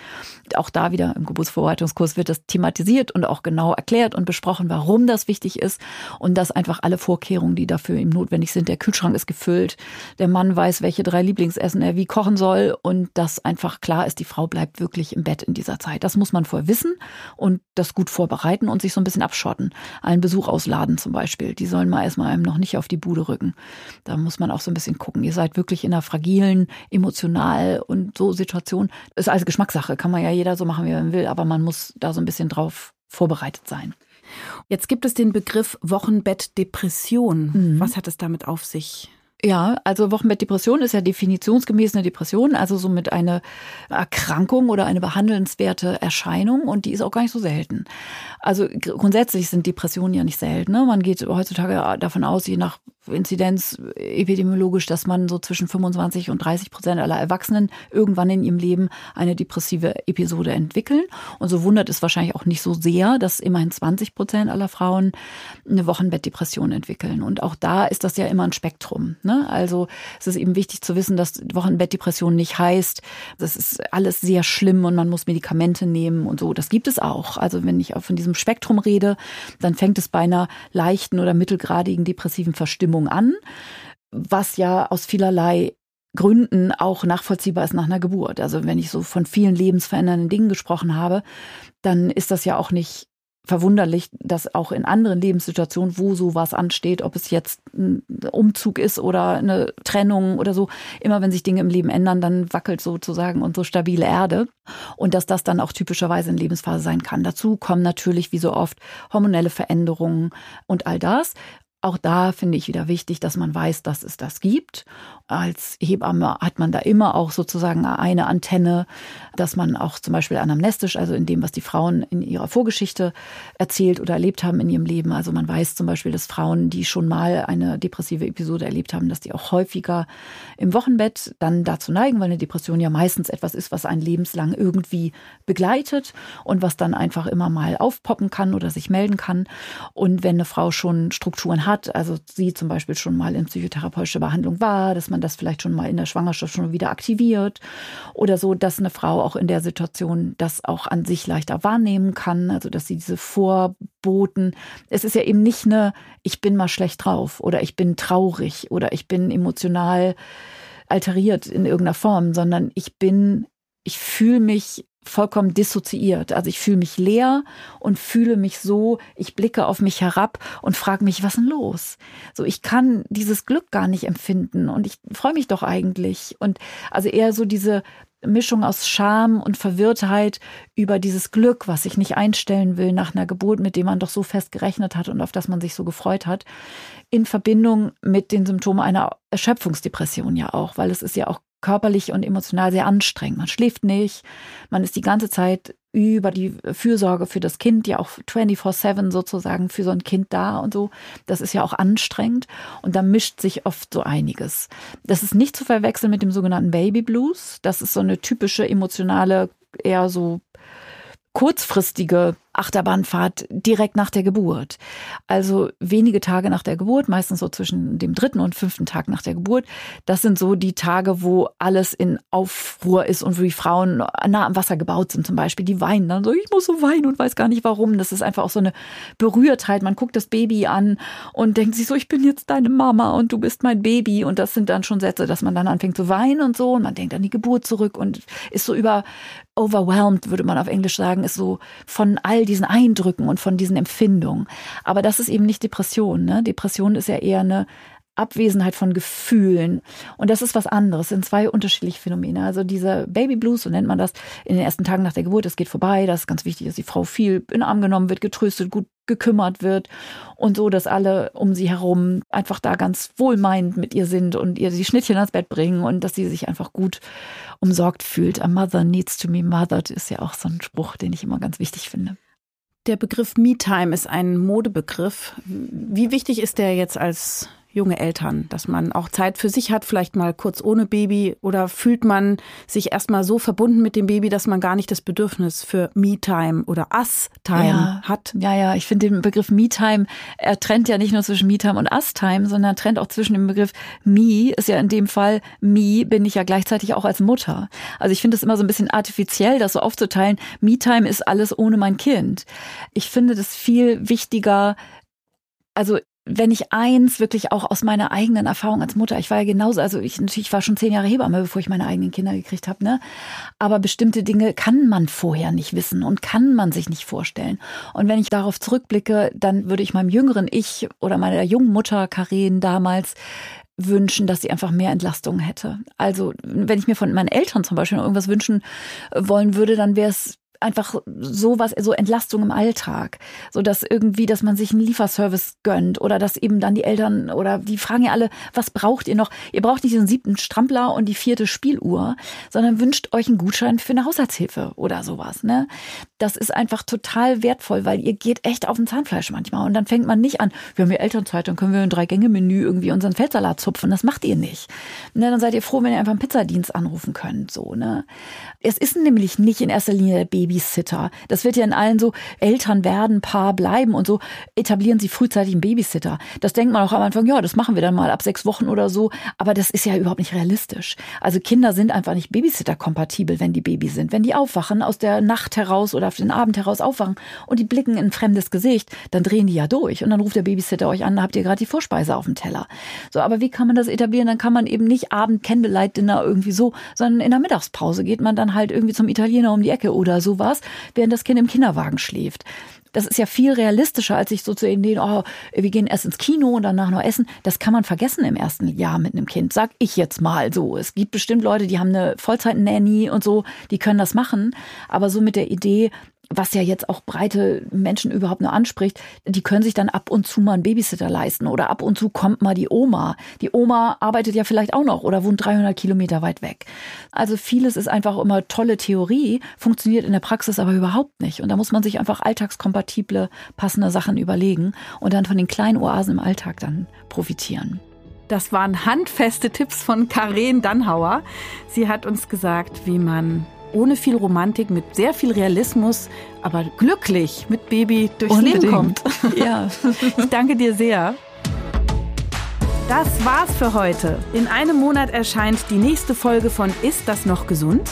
Auch da wieder im Geburtsvorbereitungskurs wird das thematisiert und auch genau erklärt und besprochen, warum das wichtig ist und dass einfach alle Vorkehrungen, die dafür ihm notwendig sind, der Kühlschrank ist gefüllt, der Mann weiß, welche drei Lieblingsessen er wie kochen soll und dass einfach klar ist, die Frau bleibt wirklich im Bett in dieser Zeit. Das muss man vorher wissen und das gut vorbereiten und sich so ein bisschen abschotten. Einen Besuch ausladen zum Beispiel. Die sollen mal erstmal einem noch nicht auf die Bude rücken. Da muss man auch so ein bisschen gucken. Ihr seid wirklich in einer fragilen, emotional und so Situation. Ist alles Geschmackssache. Kann man ja jeder so machen, wie man will. Aber man muss da so ein bisschen drauf vorbereitet sein. Jetzt gibt es den Begriff Wochenbettdepression. Mhm. Was hat es damit auf sich? Ja, also Wochenbettdepression ist ja definitionsgemäß eine Depression, also somit eine Erkrankung oder eine behandelnswerte Erscheinung und die ist auch gar nicht so selten. Also grundsätzlich sind Depressionen ja nicht selten. Ne? Man geht heutzutage davon aus, je nach Inzidenz epidemiologisch, dass man so zwischen 25 und 30 Prozent aller Erwachsenen irgendwann in ihrem Leben eine depressive Episode entwickeln. Und so wundert es wahrscheinlich auch nicht so sehr, dass immerhin 20 Prozent aller Frauen eine Wochenbettdepression entwickeln. Und auch da ist das ja immer ein Spektrum. Ne? Also es ist eben wichtig zu wissen, dass Wochenbettdepression nicht heißt, das ist alles sehr schlimm und man muss Medikamente nehmen und so. Das gibt es auch. Also wenn ich von diesem Spektrum rede, dann fängt es bei einer leichten oder mittelgradigen depressiven Verstimmung Stimmung an, was ja aus vielerlei Gründen auch nachvollziehbar ist nach einer Geburt. Also wenn ich so von vielen lebensverändernden Dingen gesprochen habe, dann ist das ja auch nicht verwunderlich, dass auch in anderen Lebenssituationen, wo sowas ansteht, ob es jetzt ein Umzug ist oder eine Trennung oder so, immer wenn sich Dinge im Leben ändern, dann wackelt sozusagen unsere stabile Erde und dass das dann auch typischerweise in Lebensphase sein kann. Dazu kommen natürlich wie so oft hormonelle Veränderungen und all das. Auch da finde ich wieder wichtig, dass man weiß, dass es das gibt. Als Hebamme hat man da immer auch sozusagen eine Antenne, dass man auch zum Beispiel anamnestisch, also in dem, was die Frauen in ihrer Vorgeschichte erzählt oder erlebt haben in ihrem Leben. Also man weiß zum Beispiel, dass Frauen, die schon mal eine depressive Episode erlebt haben, dass die auch häufiger im Wochenbett dann dazu neigen, weil eine Depression ja meistens etwas ist, was einen lebenslang irgendwie begleitet und was dann einfach immer mal aufpoppen kann oder sich melden kann. Und wenn eine Frau schon Strukturen hat, also sie zum Beispiel schon mal in psychotherapeutischer Behandlung war, dass man das vielleicht schon mal in der Schwangerschaft schon wieder aktiviert oder so, dass eine Frau auch in der Situation das auch an sich leichter wahrnehmen kann, also dass sie diese Vorboten, es ist ja eben nicht eine, ich bin mal schlecht drauf oder ich bin traurig oder ich bin emotional alteriert in irgendeiner Form, sondern ich bin, ich fühle mich vollkommen dissoziiert. Also ich fühle mich leer und fühle mich so, ich blicke auf mich herab und frage mich, was denn los? So, ich kann dieses Glück gar nicht empfinden und ich freue mich doch eigentlich. Und also eher so diese Mischung aus Scham und Verwirrtheit über dieses Glück, was ich nicht einstellen will nach einer Geburt, mit dem man doch so fest gerechnet hat und auf das man sich so gefreut hat, in Verbindung mit den Symptomen einer Erschöpfungsdepression ja auch, weil es ist ja auch körperlich und emotional sehr anstrengend. Man schläft nicht, man ist die ganze Zeit über die Fürsorge für das Kind, ja auch 24-7 sozusagen für so ein Kind da und so. Das ist ja auch anstrengend und da mischt sich oft so einiges. Das ist nicht zu verwechseln mit dem sogenannten Baby Blues. Das ist so eine typische emotionale, eher so kurzfristige Achterbahnfahrt direkt nach der Geburt. Also wenige Tage nach der Geburt, meistens so zwischen dem dritten und fünften Tag nach der Geburt. Das sind so die Tage, wo alles in Aufruhr ist und wo die Frauen nah am Wasser gebaut sind zum Beispiel. Die weinen dann so, ich muss so weinen und weiß gar nicht warum. Das ist einfach auch so eine Berührtheit. Man guckt das Baby an und denkt sich so, ich bin jetzt deine Mama und du bist mein Baby. Und das sind dann schon Sätze, dass man dann anfängt zu weinen und so. Und man denkt an die Geburt zurück und ist so über overwhelmed, würde man auf Englisch sagen, ist so von all diesen Eindrücken und von diesen Empfindungen. Aber das ist eben nicht Depression. Ne? Depression ist ja eher eine Abwesenheit von Gefühlen. Und das ist was anderes, das sind zwei unterschiedliche Phänomene. Also dieser Baby Blues, so nennt man das, in den ersten Tagen nach der Geburt, es geht vorbei. Das ist ganz wichtig, dass die Frau viel in den Arm genommen wird, getröstet, gut gekümmert wird und so, dass alle um sie herum einfach da ganz wohlmeinend mit ihr sind und ihr die Schnittchen ans Bett bringen und dass sie sich einfach gut umsorgt fühlt. A mother needs to be mothered ist ja auch so ein Spruch, den ich immer ganz wichtig finde. Der Begriff Me-Time ist ein Modebegriff. Wie wichtig ist der jetzt als junge Eltern, dass man auch Zeit für sich hat, vielleicht mal kurz ohne Baby oder fühlt man sich erstmal so verbunden mit dem Baby, dass man gar nicht das Bedürfnis für Me-Time oder Us-Time ja, hat? Ja, ja, ich finde den Begriff Me-Time, er trennt ja nicht nur zwischen Me-Time und Us-Time, sondern trennt auch zwischen dem Begriff Me, ist ja in dem Fall Me, bin ich ja gleichzeitig auch als Mutter. Also ich finde es immer so ein bisschen artifiziell, das so aufzuteilen. Me-Time ist alles ohne mein Kind. Ich finde das viel wichtiger, also wenn ich eins wirklich auch aus meiner eigenen Erfahrung als Mutter, ich war ja genauso, also ich natürlich war schon zehn Jahre Hebamme, bevor ich meine eigenen Kinder gekriegt habe, ne? Aber bestimmte Dinge kann man vorher nicht wissen und kann man sich nicht vorstellen. Und wenn ich darauf zurückblicke, dann würde ich meinem jüngeren Ich oder meiner jungen Mutter Karen damals wünschen, dass sie einfach mehr Entlastung hätte. Also wenn ich mir von meinen Eltern zum Beispiel irgendwas wünschen wollen würde, dann wäre es einfach sowas, so Entlastung im Alltag, so dass irgendwie, dass man sich einen Lieferservice gönnt oder dass eben dann die Eltern oder die fragen ja alle, was braucht ihr noch? Ihr braucht nicht den siebten Strampler und die vierte Spieluhr, sondern wünscht euch einen Gutschein für eine Haushaltshilfe oder sowas, ne? Das ist einfach total wertvoll, weil ihr geht echt auf den Zahnfleisch manchmal und dann fängt man nicht an, wir haben ja Elternzeit, dann können wir ein Drei-Gänge-Menü irgendwie unseren Feldsalat zupfen, das macht ihr nicht. Ne, dann seid ihr froh, wenn ihr einfach einen Pizzadienst anrufen könnt, so, ne? Es ist nämlich nicht in erster Linie der Baby Babysitter. Das wird ja in allen so, Eltern werden, Paar bleiben und so, etablieren sie frühzeitig einen Babysitter. Das denkt man auch am Anfang, ja, das machen wir dann mal ab sechs Wochen oder so. Aber das ist ja überhaupt nicht realistisch. Also Kinder sind einfach nicht Babysitter-kompatibel, wenn die Baby sind. Wenn die aufwachen, aus der Nacht heraus oder auf den Abend heraus aufwachen und die blicken in ein fremdes Gesicht, dann drehen die ja durch. Und dann ruft der Babysitter euch an, habt ihr gerade die Vorspeise auf dem Teller. So, aber wie kann man das etablieren? Dann kann man eben nicht Abend Candlelight Dinner irgendwie so, sondern in der Mittagspause geht man dann halt irgendwie zum Italiener um die Ecke oder sowas sowas, während das Kind im Kinderwagen schläft. Das ist ja viel realistischer, als sich so zu Ideen, oh, wir gehen erst ins Kino und danach noch essen. Das kann man vergessen im ersten Jahr mit einem Kind, sag ich jetzt mal so. Es gibt bestimmt Leute, die haben eine Vollzeit-Nanny und so, die können das machen. Aber so mit der Idee, was ja jetzt auch breite Menschen überhaupt nur anspricht, die können sich dann ab und zu mal einen Babysitter leisten oder ab und zu kommt mal die Oma. Die Oma arbeitet ja vielleicht auch noch oder wohnt 300 Kilometer weit weg. Also vieles ist einfach immer tolle Theorie, funktioniert in der Praxis aber überhaupt nicht. Und da muss man sich einfach alltagskompatible, passende Sachen überlegen und dann von den kleinen Oasen im Alltag dann profitieren. Das waren handfeste Tipps von Karen Dannhauer. Sie hat uns gesagt, wie man ohne viel Romantik, mit sehr viel Realismus, aber glücklich mit Baby durchs Unbedingt. Leben kommt. (laughs) Ja. (laughs) Ich danke dir sehr. Das war's für heute. In einem Monat erscheint die nächste Folge von Ist das noch gesund?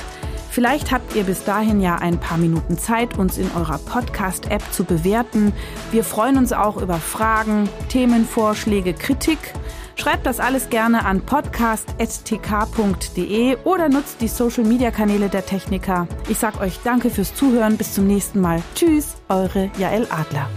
Vielleicht habt ihr bis dahin ja ein paar Minuten Zeit, uns in eurer Podcast-App zu bewerten. Wir freuen uns auch über Fragen, Themenvorschläge, Kritik. Schreibt das alles gerne an podcast.tk.de oder nutzt die Social Media Kanäle der Techniker. Ich sag euch danke fürs Zuhören. Bis zum nächsten Mal. Tschüss, eure Jael Adler.